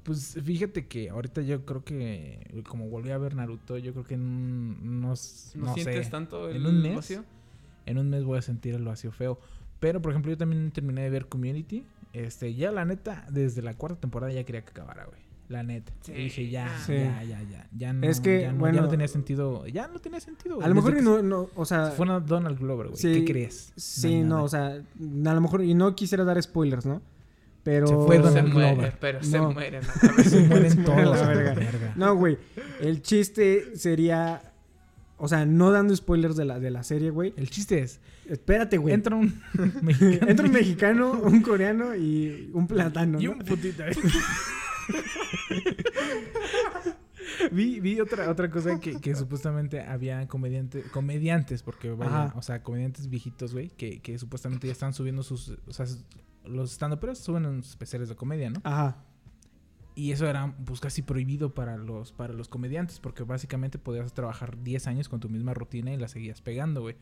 Pues fíjate que ahorita yo creo que, como volví a ver Naruto, yo creo que en unos, ¿No, no, sientes sé, tanto el en un mes vacío? en un mes voy a sentir el vacío feo. Pero, por ejemplo, yo también terminé de ver Community. Este, ya la neta, desde la cuarta temporada ya quería que acabara, güey. La neta. Sí. Y dije, ya, Sí. ya, ya, ya. Ya no, Es que, ya no, ya no tenía sentido. Ya no tenía sentido, güey. a lo mejor y no, no, o sea... se Fue a Donald Glover, güey. Sí, ¿Qué crees? Sí, no, nada. o sea, a lo mejor, y no quisiera dar spoilers, ¿no? Pero... Se fue Se Donald muere, Glover. pero se No. muere. ¿no? Se mueren Se muere todos, la a la verga. verga. No, güey. El chiste sería. O sea, no dando spoilers de la, de la serie, güey. El chiste es, Espérate, güey. entra un mexicano Entra un mexicano, un coreano y un plátano. y ¿no? un putito. vi, vi otra, otra cosa que, que supuestamente había comediante, comediantes, porque vaya, Ajá. o sea, comediantes viejitos, güey, que, que supuestamente ya están subiendo sus, o sea, los stand pero suben especiales de comedia, ¿no? Ajá. Y eso era pues casi prohibido para los, para los comediantes, porque básicamente podías trabajar 10 años con tu misma rutina y la seguías pegando, güey.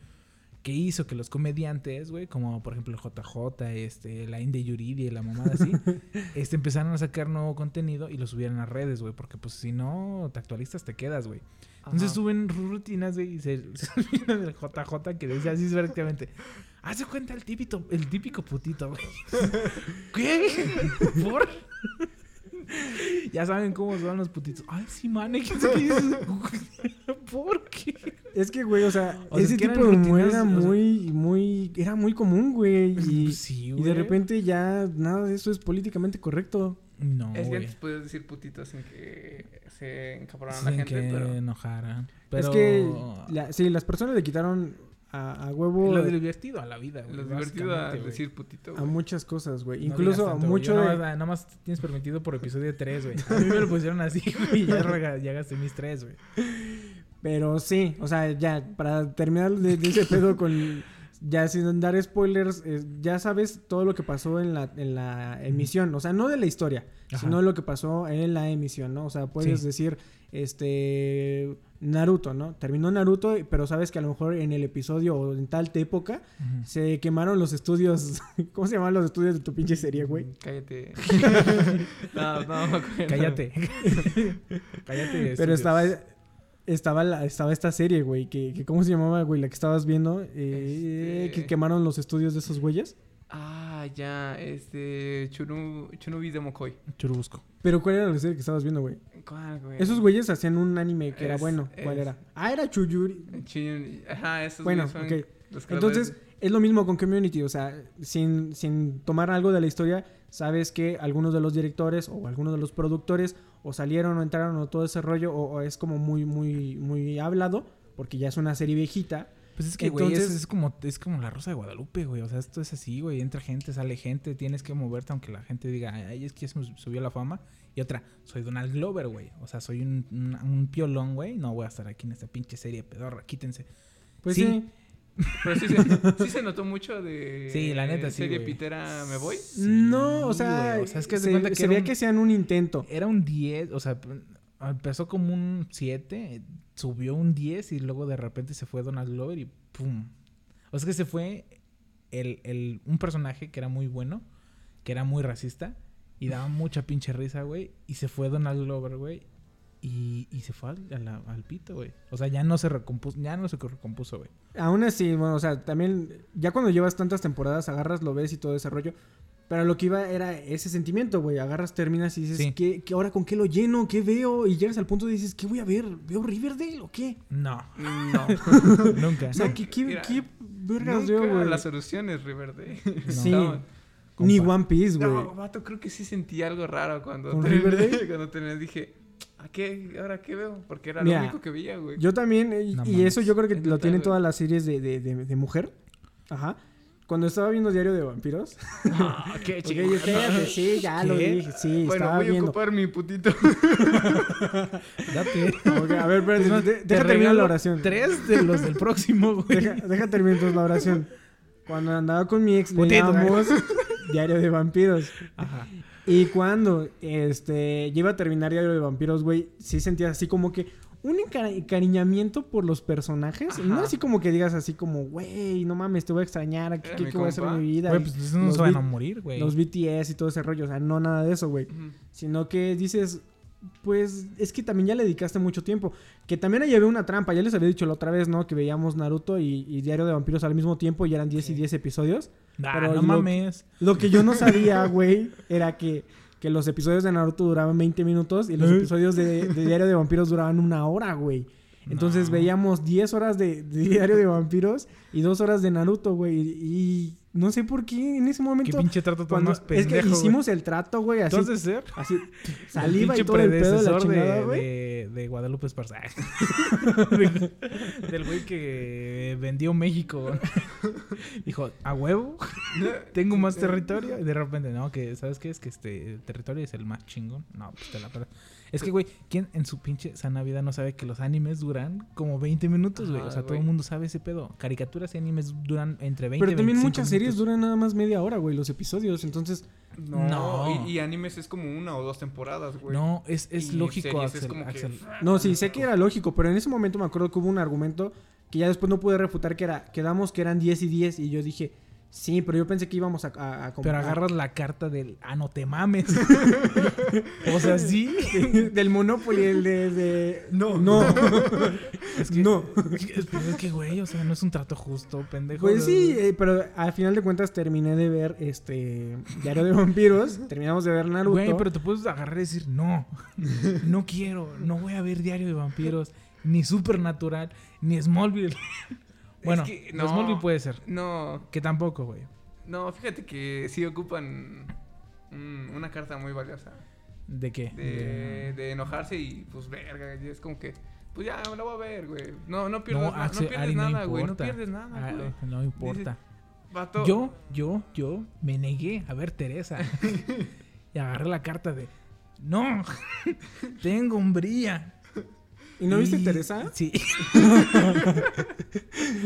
Que hizo que los comediantes, güey, como por ejemplo el JJ, este, la Inde Yuridia y la mamada así, este, empezaron a sacar nuevo contenido y lo subieron a redes, güey, porque pues si no te actualizas te quedas, güey. Entonces Ajá. suben rutinas, güey, y se, se olvidan del JJ que decía así prácticamente. Hace cuenta el típico, el típico putito, güey. ¿Qué? ¿Por? ya saben cómo son los putitos. Ay, sí, man, ¿qué? ¿Por qué? Es que, güey, o sea, O ese es que tipo de humor era o sea- muy, muy. Era muy común, güey. Y, sí, y güey. de repente ya nada de eso es políticamente correcto. No, Es que antes podías decir putitos sin que se encabraran Sin la gente, que pero... enojaran. Pero... Es que, la- sí, las personas le quitaron a, a huevo Lo divertido a la vida, güey. Lo divertido a decir putito, a muchas cosas, güey. No Incluso a mucho de... Nada más, nada más tienes permitido por episodio 3, güey. A mí me lo pusieron así, güey. Y ya, ya gasté mis 3, güey. Pero sí, o sea, ya, para terminar de, de ese pedo con... Ya sin dar spoilers, eh, ya sabes todo lo que pasó en la, en la emisión. O sea, no de la historia, Ajá. sino lo que pasó en la emisión, ¿no? O sea, puedes Sí. decir, este... Naruto, ¿no? Terminó Naruto, pero sabes que a lo mejor en el episodio o en tal época se quemaron los estudios... ¿Cómo se llaman los estudios de tu pinche serie, güey? Cállate. no, no, acuerdo. Cállate. Cállate. Pero estaba estaba la, estaba esta serie, güey, que, que cómo se llamaba, güey, la que estabas viendo, eh, Este- que quemaron los estudios de esos güeyes. Ah, ya, este... Chunubi de Mokoi. Churubusco. Pero ¿cuál era la serie que estabas viendo, güey? ¿Cuál, güey? Esos güeyes hacían un anime que era bueno. ¿Cuál es- era? Ah, era Chuyuri. Chin- Ajá, esos Bueno, son ok. Entonces, es lo mismo con Community, o sea, sin, sin tomar algo de la historia, sabes que algunos de los directores o algunos de los productores o salieron o entraron o todo ese rollo o, o es como muy, muy, muy hablado, porque ya es una serie viejita. Pues es que, güey, Entonces- es, es como, es como la Rosa de Guadalupe, güey. O sea, esto es así, güey. Entra gente, sale gente. Tienes que moverte aunque la gente diga, ay, es que ya se me subió la fama. Y otra, soy Donald Glover, güey. O sea, soy un, un, un piolón, güey. No voy a estar aquí en esta pinche serie pedorra. Quítense. Pues Sí, sí. Pero sí se, sí se notó mucho de. Sí, la neta, sí, Serie pitera, me voy. no, o sea, güey, o sea, es que se, cuenta que se era veía un- que sean un intento. Era un 10, o sea, empezó como un 7, subió un 10 y luego de repente se fue Donald Glover y ¡pum! O sea que se fue el, el- un personaje que era muy bueno, que era muy racista y daba mucha pinche risa, güey. Y se fue Donald Glover, güey. Y, y se fue al, al pito, güey. O sea, ya no se recompuso, ya no se recompuso, güey. Aún así, bueno, o sea, también, ya cuando llevas tantas temporadas, agarras, lo ves y todo ese rollo. Pero lo que iba era ese sentimiento, güey. Agarras, terminas y dices, Sí. ¿qué, qué, ahora con qué lo lleno? ¿Qué veo? Y llegas al punto y dices, ¿qué voy a ver? ¿Veo Riverdale o qué? No, No. nunca. O sea, ¿qué, qué, Mira, qué vergas veo, güey? la solución es Riverdale. Sí. No, Ni compa. One Piece, güey. No, vato, creo que sí sentí algo raro cuando ¿Con terminé, Riverdale? cuando terminé dije, ¿a qué? ¿Ahora qué veo? Porque era Mira, lo único que veía, güey. Yo también, eh, No y mames. eso yo creo que Es lo tienen todas las series de, de, de, de mujer. Ajá. Cuando estaba viendo Diario de Vampiros. Ah, qué yo sí, ya lo dije, sí, bueno, estaba voy a viendo. ocupar mi putito. Date. Ok, a ver, espérate, Es más, de- deja terminar la oración. Tres de los del próximo, güey. Deja, deja terminar entonces la oración. Cuando andaba con mi ex, leíamos Diario de Vampiros. Ajá. Y cuando este, ya iba a terminar Diario de Vampiros, güey, sí sentía así como que un enca- encariñamiento por los personajes. No Ajá. así como que digas así como, güey, no mames, te voy a extrañar. ¿Qué, Era qué- mi qué voy a hacer en mi vida? Güey, pues no los se van a morir, güey. Los BTS y todo ese rollo. O sea, no nada de eso, güey. Sino que dices, pues es que también ya le dedicaste mucho tiempo. Que también ahí había una trampa. Ya les había dicho la otra vez, ¿no? Que veíamos Naruto y, y Diario de Vampiros al mismo tiempo y eran 10 y 10 episodios. Pero no lo- mames. Lo que yo no sabía, güey, era que, que los episodios de Naruto duraban 20 minutos y los ¿Eh? episodios de, de Diario de Vampiros duraban una hora, güey. Entonces No. veíamos 10 horas de, de Diario de Vampiros y 2 horas de Naruto, güey. Y no sé por qué en ese Qué momento... pinche trato Cuando, más es pendejo, que güey. hicimos el trato, güey, así, Entonces, ser así saliva y todo el pedo de la chingada, güey. de, de Guadalupe Esparza. Del güey que vendió México. Dijo, a huevo, tengo más territorio. Y de repente, no, que, ¿sabes qué? Es que este el territorio es el más chingón. No, pues te la per- Es que, güey, ¿quién en su pinche sana vida no sabe que los animes duran como 20 minutos, güey? O Ajá, sea, todo el mundo sabe ese pedo. Caricaturas y animes duran entre 20 y Pero también 25 muchas series minutos. duran nada más media hora, güey, los episodios. Entonces, No, No. Y, y animes es como una o dos temporadas, güey. No, es, es Y lógico, series es Axel. como que- Axel. no, sí, sé que era lógico, pero en ese momento me acuerdo que hubo un argumento que ya después no pude refutar que era, quedamos que eran 10 y 10 y yo dije, sí, pero yo pensé que íbamos a... a- a como- Pero agarras la carta del, ah, no te mames. o sea, sí. del Monopoly, el de... de- No. No. Es que, No. Es que, es que, güey, o sea, no es un trato justo, pendejo. Pues sí, eh, pero al final de cuentas terminé de ver este Diario de Vampiros, terminamos de ver Naruto. Güey, pero te puedes agarrar y decir, no, no quiero, no voy a ver Diario de Vampiros, ni Supernatural, ni Smallville. Bueno, que no. Smallville puede ser. No, Que tampoco, güey. no, fíjate que sí ocupan mm, una carta muy valiosa. ¿De qué? De, de enojarse y pues verga, y es como que, pues ya me la voy a ver, güey. No, no pierdes, No, no pierdes Ari, nada, güey. No pierdes nada, Ah, güey. no importa. Vato, Yo, yo, yo me negué a ver Teresa. y agarré la carta de, no, tengo hombría. ¿Y no viste Y- Teresa? Sí.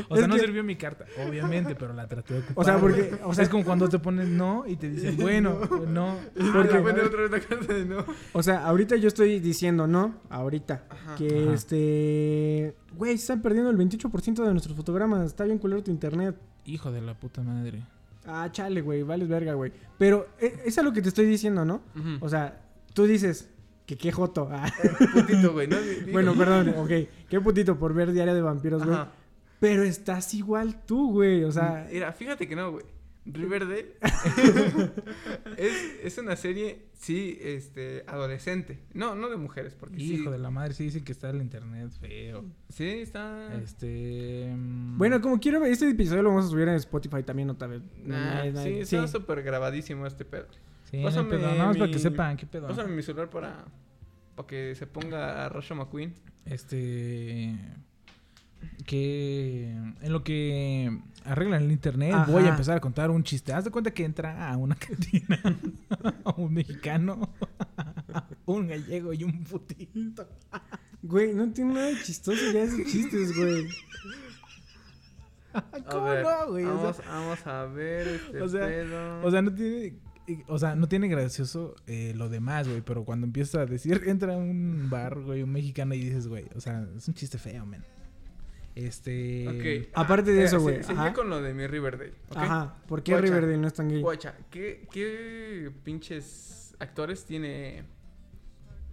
o Es sea, no que- sirvió mi carta, obviamente, pero la traté de ocupar. O sea, porque- o sea- es como cuando te pones no y te dicen, bueno, no. Ah, Porque- de repente otra vez la carta de no. O sea, ahorita yo estoy diciendo, ¿no? Ahorita. Ajá. que Ajá. este... Güey, se están perdiendo el 28% de nuestros fotogramas. Está bien culero tu internet. Hijo de la puta madre. Ah, chale, güey. Vales verga, güey. Pero eh, es a lo que te estoy diciendo, ¿no? O sea, tú dices que qué joto. Ah, Putito, güey, bueno, perdón. Ok. Qué putito por ver Diario de Vampiros, güey. Pero estás igual tú, güey. O sea... Mira, fíjate que no, güey. Riverdale es, es una serie, sí, este, adolescente. No, no de mujeres, porque Hijo sí. de la madre, sí dicen que está el internet feo. Sí, está. Este. mm, Bueno, como quiero, este episodio lo vamos a subir en Spotify también otra vez. Nah, No, no, sí, sí. está súper grabadísimo este pedo. Sí, no pásame pedo, Nada más para que mi- sepan, ¿qué pedo? Pásame mi celular para, para que se ponga a Rasha McQueen. Este. Que en lo que arreglan el internet, Ajá. voy a empezar a contar un chiste. Haz de cuenta que entra a una cantina un mexicano, un gallego y un putito. Güey, no tiene nada de chistoso ya esos chistes, güey. ¿Cómo ver, no, güey? O sea- Vamos, vamos a ver este O sea, pedo. O sea, no tiene. O sea, no tiene gracioso eh, lo demás, güey. Pero cuando empieza a decir, entra a un bar, güey, un mexicano y dices, güey, o sea, es un chiste feo, man. Este. Ok. Aparte de eh, eso, se- güey, Seguí con lo de mi Riverdale. Ajá. ¿Por qué Guacha. Riverdale no es tan gay? Guacha, ¿qué, ¿qué pinches actores tiene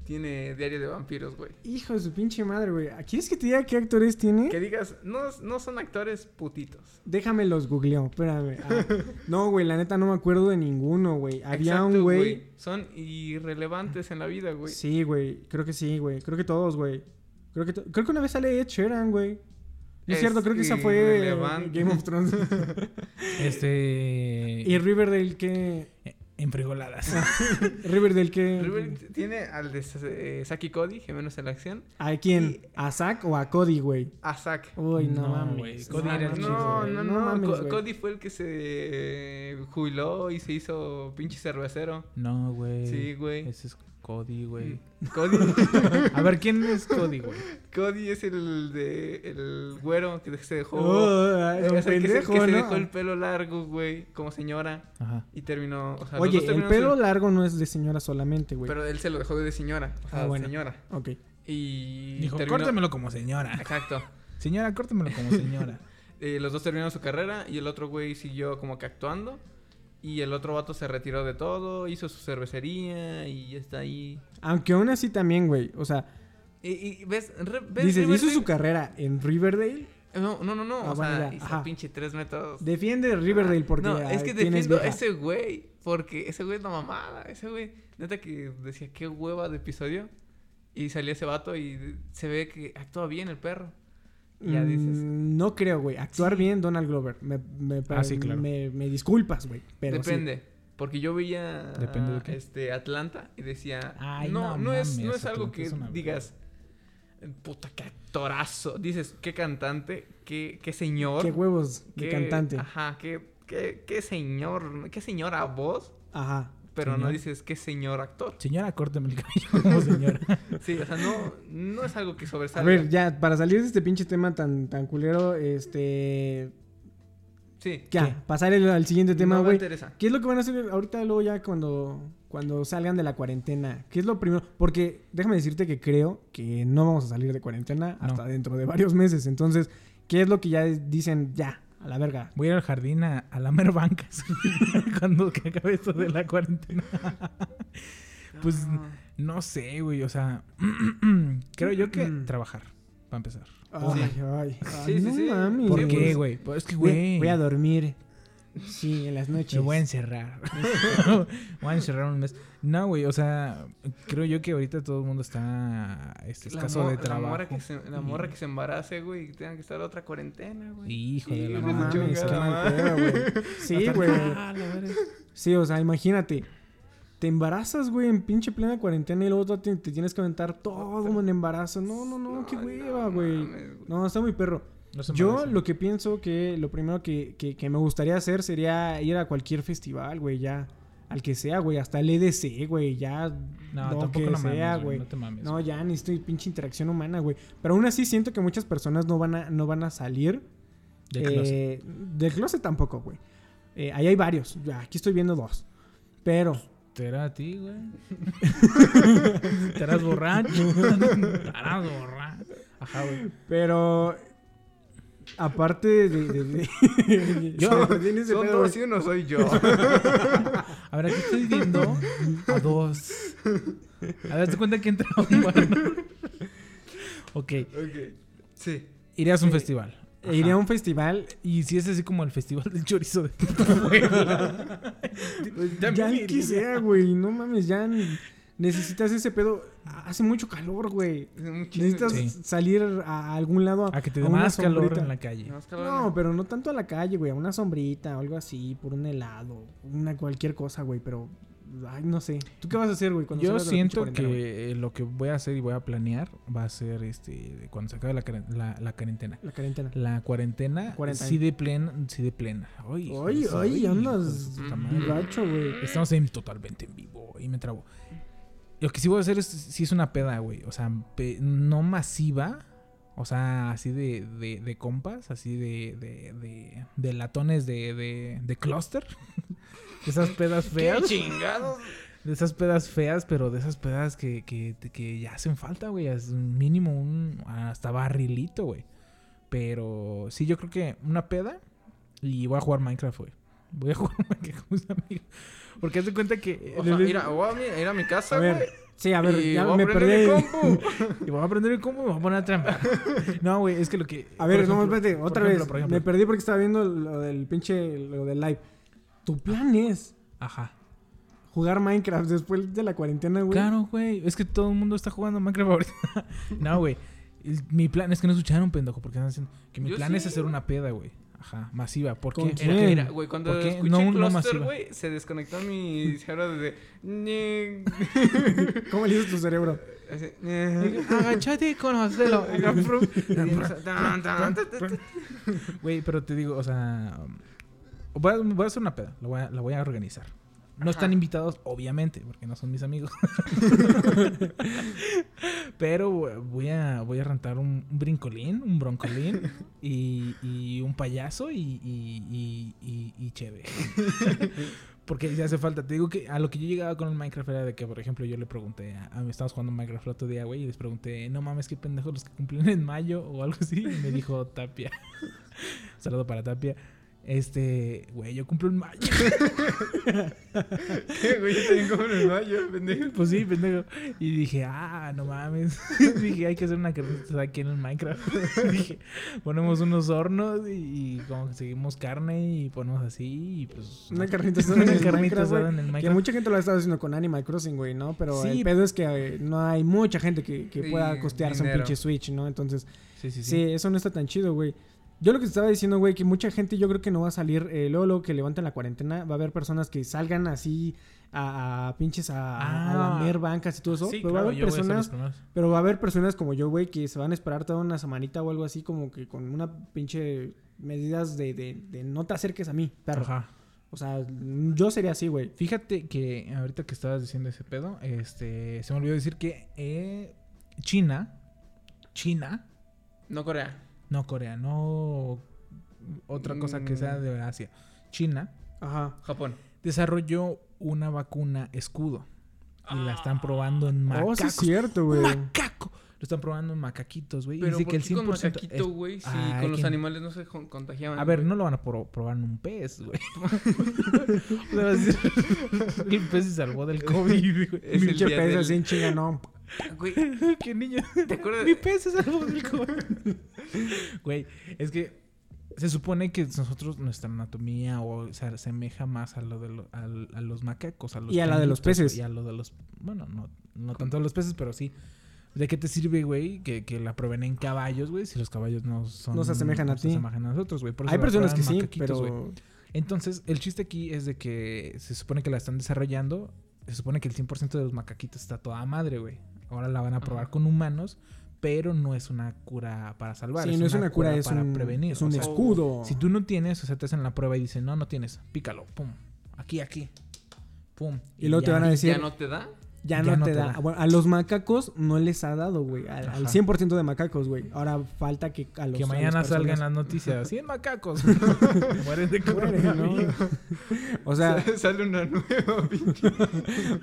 tiene Diario de Vampiros, güey? Hijo de su pinche madre, güey. ¿Quieres que te diga qué actores tiene? Que digas, no, no son actores putitos. Déjame los googleo, espérame. Ah, no, güey, la neta no me acuerdo de ninguno, güey. Había Exacto, un güey. Son irrelevantes en la vida, güey. Sí, güey. Creo que sí, güey. Creo que todos, güey. Creo que, to- creo que una vez sale Ed Sheeran, güey. No es Es cierto, creo que esa fue. Game of Thrones. Este. y Riverdale, ¿qué? En frigoladas. Riverdale, ¿qué? Riverdale tiene al de eh, Saki Cody, gemelos en la acción, ¿A quién? ¿A Zack o a Cody, güey? a Zack. Uy, no, No, mames. güey, Cody era el No, chido, no, no, No mames, Co-. Cody fue el que se jubiló y se hizo pinche cervecero. No, güey. Sí, güey. Ese es Cody, güey. Cody, A ver, ¿quién es Cody, güey? Cody es el de el güero que se dejó. Oh, es un que se- dejó el pelo largo, güey, como señora. Ajá. Y terminó. O sea, Oye, el pelo su- largo no es de señora solamente, güey. Pero él se lo dejó de señora. O sea, Ah, bueno. señora. Ok. Y. Dijo, terminó- córtemelo como señora. Exacto. Señora, córtemelo como señora. Eh, los dos terminaron su carrera y el otro güey siguió como que actuando. Y el otro vato se retiró de todo, hizo su cervecería y ya está ahí. Aunque aún así también, güey. O sea, Y, y ves, re- ves dices, hizo su carrera en Riverdale. No, no, no, no. Ah, o bueno, sea, ya, hizo ajá. pinche tres metros. Defiende Riverdale porque No, es ah, que defiendo a ese güey. Porque ese güey es la mamada. Ese güey, neta que decía, qué hueva de episodio. Y salía ese vato y se ve que actúa bien el perro. Ya dices. Mm, no creo, güey. Actuar Sí. bien Donald Glover. Me, me, Ah, sí, claro. me, me disculpas, güey. Pero sí. Depende. Porque yo veía Depende de qué. este Atlanta y decía, Ay, no, no no, es, no es algo que es digas, puta, qué actorazo. Dices, qué cantante, qué, qué señor. Qué huevos de qué- cantante. Ajá, qué, qué, qué señor, qué señora voz. Ajá. Pero no dices qué señor actor. Señora, córteme el cabello como señora. Sí, o sea, no, no es algo que A sobresalga. ver, ya, para salir de este pinche tema tan, tan culero, este. Sí. Ya, ¿Qué? pasar el- al siguiente tema, no güey. interesa. ¿Qué es lo que van a hacer ahorita luego ya cuando, cuando salgan de la cuarentena? ¿Qué es lo primero? Porque déjame decirte que creo que no vamos a salir de cuarentena hasta No. dentro de varios meses. Entonces, ¿qué es lo que ya dicen? Ya, a la verga. Voy a ir al jardín a, a lamer bancas cuando que acabe esto de la cuarentena. Pues no sé, güey. O sea, creo yo que trabajar, para empezar. Ay, Sí. ay, Sí, ay, sí, no sí. ¿Por Sí, qué, güey? Pues es que, güey. voy a dormir. Sí, en las noches. Me voy a encerrar. voy a encerrar un mes. No, güey, o sea, creo yo que ahorita todo el mundo está este, escaso de la trabajo. morra que se, la morra que se embarace, güey, y que tenga que estar otra cuarentena, güey. Hijo de la pedo, güey. Sí, güey. Sí, o sea, imagínate. Te embarazas, güey, en pinche plena cuarentena y luego tú te, te tienes que aventar todo en embarazo. No, no, no, qué hueva, güey. No, está muy perro. No se Yo lo que pienso que lo primero que, que, que me gustaría hacer sería ir a cualquier festival, güey, ya. Al que sea, güey, hasta el EDC, güey, ya. No, lo tampoco que no sea, mames, güey. No te mames. No, ya necesito pinche interacción humana, güey. Pero aún así siento que muchas personas no van a, no van a salir. Del closet. Eh, Del closet tampoco, güey. Eh, ahí hay varios. Aquí estoy viendo dos. Pero, Te era a ti, güey. Te eras borracho. Te eras borracho. Ajá, güey. pero. Aparte de. de- de- Yo- Son- dos y uno soy yo. A ver, aquí estoy viendo a dos. A ver, te cuenta que entra un ok. ok. Sí. Irías a un festival. Iré a un festival. Y si es así como el festival del chorizo de Puebla. Pues, ya iría. sea, güey. No mames, ya n- necesitas ese pedo. Hace mucho calor, güey. Necesitas Sí. salir a algún lado. A que te a dé más calor sombrita. en la calle. Más calor. No, pero no tanto a la calle, güey. A una sombrita o algo así, por un helado, una cualquier cosa, güey. Pero, ay, no sé. ¿Tú qué vas a hacer, güey? cuando Yo salgas de la pinche siento que eh, lo que voy a hacer y voy a planear va a ser este cuando se acabe la, la, la cuarentena. La cuarentena. La cuarentena, sí de plena, sí de plena. Hijo de andas gacho, güey. Estamos en totalmente en vivo y me trabo. Lo que sí voy a hacer es, sí es una peda, güey. O sea, no masiva, O sea, así de, de, de compas, así de, de, de, de latones de, de, de clúster. Esas pedas feas. ¡Qué chingados! De esas pedas feas, pero de esas pedas que, que, que ya hacen falta, güey. Es mínimo un hasta barrilito, güey. Pero sí, yo creo que una peda y voy a jugar Minecraft, güey. Voy a jugar Minecraft con mis amigos. Porque haz de cuenta que... O sea, mira, voy a mi- ir a mi casa, A güey. ver, sí, a ver, y ya voy a me prender perdí. mi compu. Y voy a aprender el combo y me voy a poner a trampar. No, güey, es que lo que... A ver, por no, ejemplo- espérate, por otra ejemplo, vez. por ejemplo. Me perdí porque estaba viendo lo del pinche, lo del live. Tu plan es Ajá. jugar Minecraft después de la cuarentena, güey. Claro, güey. Es que todo el mundo está jugando Minecraft ahorita. no, güey. El- Mi plan es que no escucharon, pendejo, porque están diciendo que mi Yo plan sí, es hacer una peda, güey. Ajá, masiva. ¿Por ¿Con qué? quién? Era que, mira, güey, cuando ¿Por qué? escuché No, no Cluster, masiva. güey, se desconectó mi cerebro de... "Ñe". ¿Cómo le dices tu cerebro? Agachate con Marcelo. Tan, tan, tan, tan. Güey, pero te digo, o sea... Voy a, voy a hacer una peda. La voy a, la voy a organizar. No están invitados, obviamente, porque no son mis amigos. Pero voy a, voy a rentar un, brincolín, un broncolín y, y un payaso y, y, y, cheve. Porque ya hace falta. Te digo que a lo que yo llegaba con el Minecraft era de que, por ejemplo, yo le pregunté a, a estábamos jugando Minecraft el otro día, güey, y les pregunté, no mames, qué pendejos los que cumplen en mayo o algo así. Y me dijo Tapia. Saludo para Tapia. Este, güey, yo cumplo en mayo. ¿Qué, güey? Yo también como en el mayo, pendejo. Pues sí, pendejo. Y dije, ah, no mames. dije, hay que hacer una carnita aquí en el Minecraft. dije, ponemos unos hornos y, y como que seguimos carne y ponemos así y pues... Una carnita asada en Una el carnita asada en el Que Minecraft. mucha gente lo ha estado haciendo con Animal Crossing, güey, ¿no? Pero Sí. el pedo es que eh, no hay mucha gente que, que pueda costearse un pinche Switch, ¿no? Entonces, Sí, sí, sí, sí. eso no está tan chido, güey. Yo lo que te estaba diciendo, güey, que mucha gente yo creo que no va a salir eh, luego, luego que levanten la cuarentena. Va a haber personas que salgan así a, a pinches a, a Ah. lamer bancas y todo eso. Sí, pero va a haber a personas. Pero va a haber personas como yo, güey, que se van a esperar toda una semanita o algo así, como que con una pinche medidas de, de, de no te acerques a mí, perro. Ajá. O sea, yo sería así, güey. Fíjate que ahorita que estabas diciendo ese pedo, este, se me olvidó decir que eh, China, China, No Corea. No Corea, no otra cosa que sea de Asia, China Ajá. Japón. desarrolló una vacuna escudo y la están probando en Oh, macacos. sí es cierto, güey. macaco. Lo están probando en macaquitos, güey. y Pero Dice ¿por que el qué 100% con macaquito, es- güey? Si Ay, con los que- animales no se con- contagiaban. A ver, güey. no lo van a pro- probar en un pez, güey. O sea, el pez se salvó del COVID, güey. Es el Pinche día pez del- así en chinga, no. Güey, ¿Qué niño? ¿te acuerdas? Mi pez se salvó del. Güey, es que se supone que nosotros, nuestra anatomía o se asemeja más a lo de lo- al- a, los macacos, a los Y a la de los peces. Y a lo de los... Bueno, no, no tanto a los peces, pero sí. ¿De qué te sirve, güey? Que, que la prueben en caballos, güey, si los caballos no son... No se asemejan a no ti. Se asemejan a nosotros, güey. Hay personas que sí, macaquitos, güey. pero... Entonces, el chiste aquí es de que se supone que la están desarrollando. Se supone que el 100% de los macaquitos está toda madre, güey. Ahora la van a probar Ajá. con humanos, pero no es una cura para salvar. Sí, no es una cura, es para un, prevenir. es un o sea, escudo. si tú no tienes, o sea, te hacen la prueba y dicen, no, no tienes, pícalo, pum. Aquí, aquí. Pum. Y luego te van a decir, ¿Ya no te da? Ya, ya no, no te te da. da. Bueno, a los macacos no les ha dado, güey. Al, al Ajá. 100% de macacos, güey. Ahora falta que a los Que mañana salgan las noticias. 100 macacos. Mueren de Mueren, ¿no? coronavirus. O sea, Sale una nueva, pinche.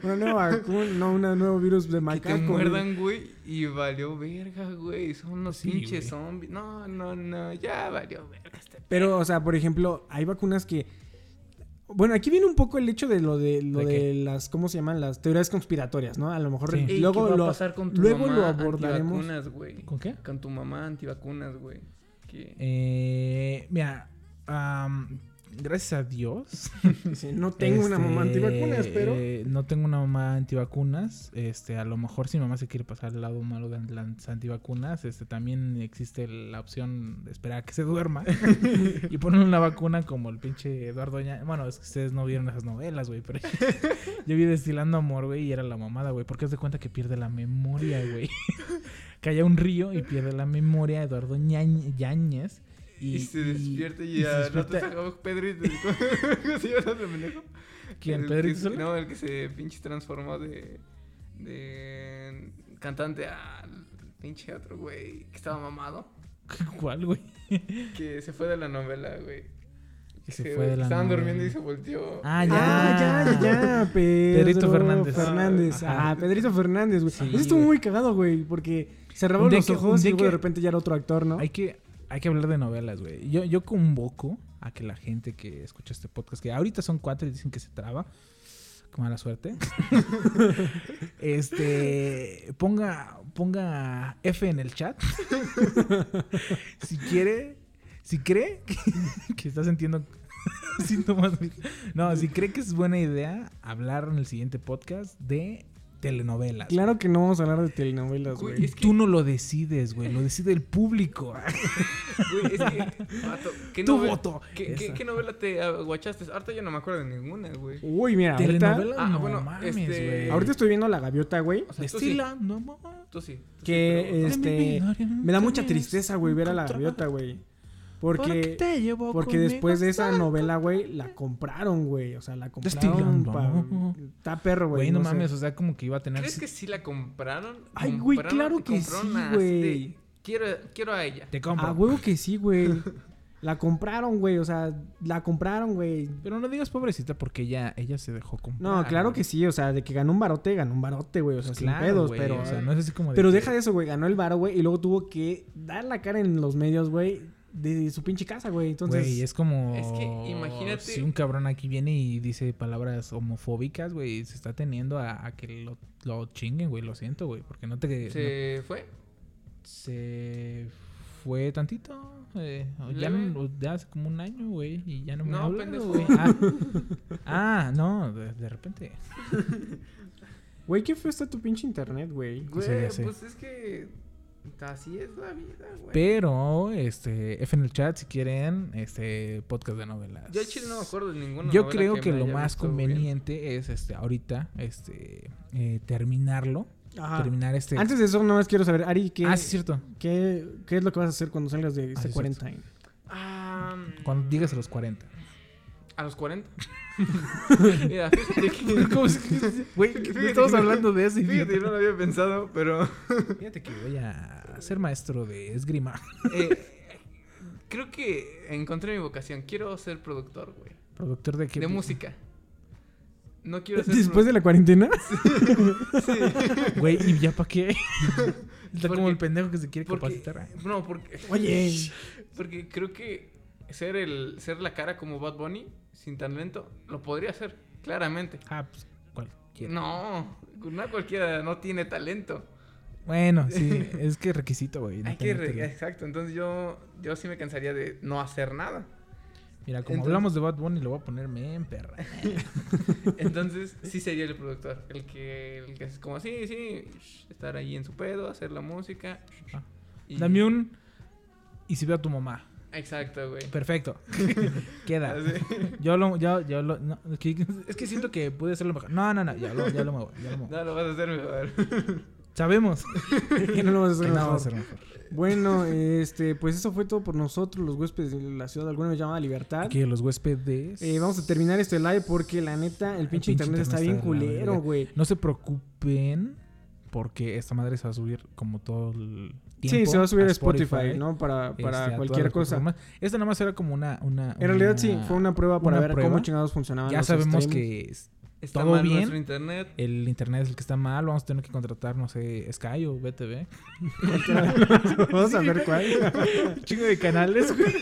una nueva vacuna, no, un nuevo virus de Que macaco. te güey. muerdan, güey, y valió verga, güey. Son unos Sí, pinches zombies. No, no, no, ya valió verga este Pero, o sea, por ejemplo, hay vacunas que. Bueno, aquí viene un poco el hecho de lo de lo ¿De las, ¿cómo se llaman? Las teorías conspiratorias, ¿no? A lo mejor Sí. Ey, luego ¿qué va lo a pasar con tu luego mamá lo abordaremos. antivacunas, güey? ¿Con qué? Con tu mamá antivacunas, güey. Eh, mira, gracias a Dios. Sí, no tengo una mamá Este, antivacunas, pero no tengo una mamá antivacunas. Este, a lo mejor si mi mamá se quiere pasar al lado malo de las antivacunas, este, también existe la opción de esperar a que se duerma y poner una vacuna como el pinche Eduardo Ña- Bueno, es que ustedes no vieron esas novelas, güey, pero yo vi Destilando Amor, güey, y era la mamada, güey, porque haz de cuenta que pierde la memoria, güey. Cae a un río y pierde la memoria Eduardo Ñañ- Y, se despierta y, y sacamos Pedrito. ¿Cómo se llama pendejo? ¿Quién, El Pedrito que- Sola? No, el que se pinche transformó de, de cantante a pinche otro güey que estaba mamado. ¿Cuál, güey? Que se fue de la novela, güey. Que se fue de la Estaban novela. durmiendo y se volteó. Ah, ya. Ah, ya, ya, ya. Pedro Pedrito Fernández. Fernández. Ah, Pedrito Fernández, güey. Sí, Eso estuvo güey. muy cagado, güey, porque cerraba los que- ojos y luego de repente ya era otro actor, ¿no? Hay que, hay que hablar de novelas, güey. Yo, yo convoco a que la gente que escucha este podcast, que ahorita son cuatro y dicen que se traba, con mala suerte, este, ponga, ponga F en el chat. si quiere, si cree que, que está sintiendo síntomas. No, si cree que es buena idea hablar en el siguiente podcast de telenovelas. Claro que no vamos a hablar de telenovelas, Güey, güey. es que- Tú no lo decides, güey, lo decide el público. Güey, es que. vato, ¿qué Tu voto. ¿qué, qué, Esa. qué novela te aguachaste? Ahorita yo no me acuerdo de ninguna, güey. Uy, mira, ahorita, Telenovelas, Ah, no bueno, mames, este- güey. ahorita estoy viendo La Gaviota, güey. O sea, sí. No mames. Tú sí. tú sí, Que pero- este me da mucha tristeza, güey, ver a La Gaviota, güey. Porque porque después de esa novela, güey, la compraron, güey. O sea, la compraron pa-. Está perro, güey. Güey, no, mames, o sea, como que iba a tener. ¿Crees que sí la compraron? Ay, güey, claro que sí, güey. Quiero, quiero a ella. Te compro. A huevo que sí, güey. La compraron, güey. O sea, la compraron, güey. Pero no digas pobrecita porque ella, ella se dejó comprar. No, claro güey. que sí. O sea, de que ganó un barote, ganó un barote, güey. O sea, Pues sin claro, pedos, güey, pero. O sea, no es así como de. Pero que- deja de eso, güey. Ganó el baro, güey. Y luego tuvo que dar la cara en los medios, güey. De su pinche casa, güey. Entonces. Güey, es como. Es que imagínate- Si un cabrón aquí viene y dice palabras homofóbicas, güey, se está teniendo a, a que lo, lo chinguen, güey. Lo siento, güey. Porque no te. no- Se fue. se fue tantito. eh, ya, no- ya hace como un año, güey. Y ya no me No, habla, pendejo. güey. Ah, ah, no, de, de repente. Güey, ¿qué fue está tu pinche internet, güey? Güey, Sí, ya sé. pues es que. Así es la vida, güey. Pero, este, F en el chat si quieren, este, podcast de novelas. Yo chile no me acuerdo de ninguna Yo novela creo que, me lo más visto bien. conveniente es, este, ahorita, este, eh, terminarlo. Ajá. Terminar este. Antes de eso, nada más quiero saber, Ari, ¿qué, Ah, sí, es cierto. qué, qué es lo que vas a hacer cuando salgas de Ah, este sí, es cierto. quarantine? Ah, Cuando llegues a los 40. A los 40. Mira, fíjate que. ¿Cómo es que- Güey, no estamos hablando de eso, Fíjate, idiota. no lo había pensado, pero. Fíjate que voy a ser maestro de esgrima. eh, creo que encontré mi vocación. Quiero ser productor, güey. Productor de qué? De música. No quiero ser. ¿Después de la cuarentena? Güey, ¿y ya para qué? Está como el pendejo que se quiere Porque, capacitar. no, porque, Oye. porque creo que ser el ser la cara como Bad Bunny sin talento lo podría hacer, claramente. Ah, pues cualquiera. No, no cualquiera no tiene talento. Bueno, sí, es que requisito, güey. no Hay que tenerte re- bien. exacto, entonces yo yo sí me cansaría de no hacer nada. Mira, como Entonces- hablamos de Bad Bunny, lo voy a poner men, perra. Entonces sí sería el productor, el que el que es como sí, sí, estar ahí en su pedo, hacer la música. Ah. y- Dame un. Y si veo a tu mamá. Exacto, güey. Perfecto. Queda. Así. Yo lo. Yo, yo lo no, es, que, es que siento que puede hacerlo mejor. No, no, no. Ya lo, ya lo muevo. Ya lo muevo. No, lo vas a hacer mejor. Sabemos que no lo vas a que hacer no va mejor. a ser mejor. Bueno, este, pues eso fue todo por nosotros, los huéspedes de la ciudad. Alguna me llamaba Libertad. Aquí los huéspedes. Eh, vamos a terminar este live porque la neta, el pinche, pinche internet, está bien culero, güey. No se preocupen. Porque esta madre se va a subir como todo el tiempo. Sí, se va a subir a Spotify, ¿no? Para, Este, para todas cualquier cosa. Esta nada más era como una. una En realidad una- sí, fue una prueba para una ver prueba. cómo chingados funcionaban Ya los sabemos streams. que es- Está ¿Todo mal bien? nuestro internet. el internet es el que está mal. Vamos a tener que contratar, no sé, Sky o BTV. Vamos a ver cuál. Chingo de canales, güey.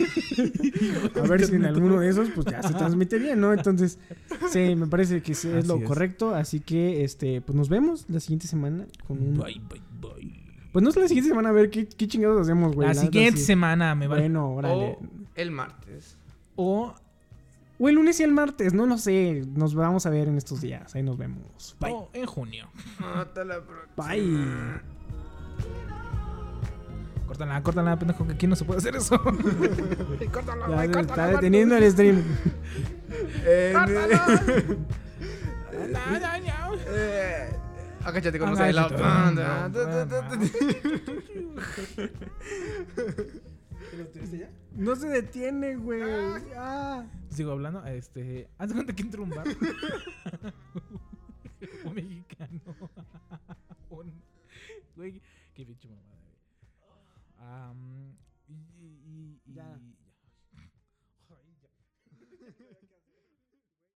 A ver si en alguno de esos pues ya se transmite bien, ¿no? Entonces, sí, me parece que sí es Así lo es. correcto. Así que, este, pues nos vemos la siguiente semana con un... Bye, bye, bye. Pues no es la siguiente semana, a ver qué, qué chingados hacemos, güey. La siguiente semana me va. Bueno, órale. O el martes. O, O el lunes y el martes, no lo sé. Nos vamos a ver en estos días. Ahí nos vemos. Bye. o en junio. Hasta la próxima. Bye. Córtala, córtala, pendejo, que aquí no se puede hacer eso. córtala, Ya se córtala, está deteniendo el stream. Eh, No, Agáchate con Agáchate. los adelante. ¿Lo tuviste ya? No se detiene, güey. Ah. ah. Sigo hablando. Este. Haz cuenta que entró un bar. un mexicano. un... Güey, qué pinche mamada, güey. Um,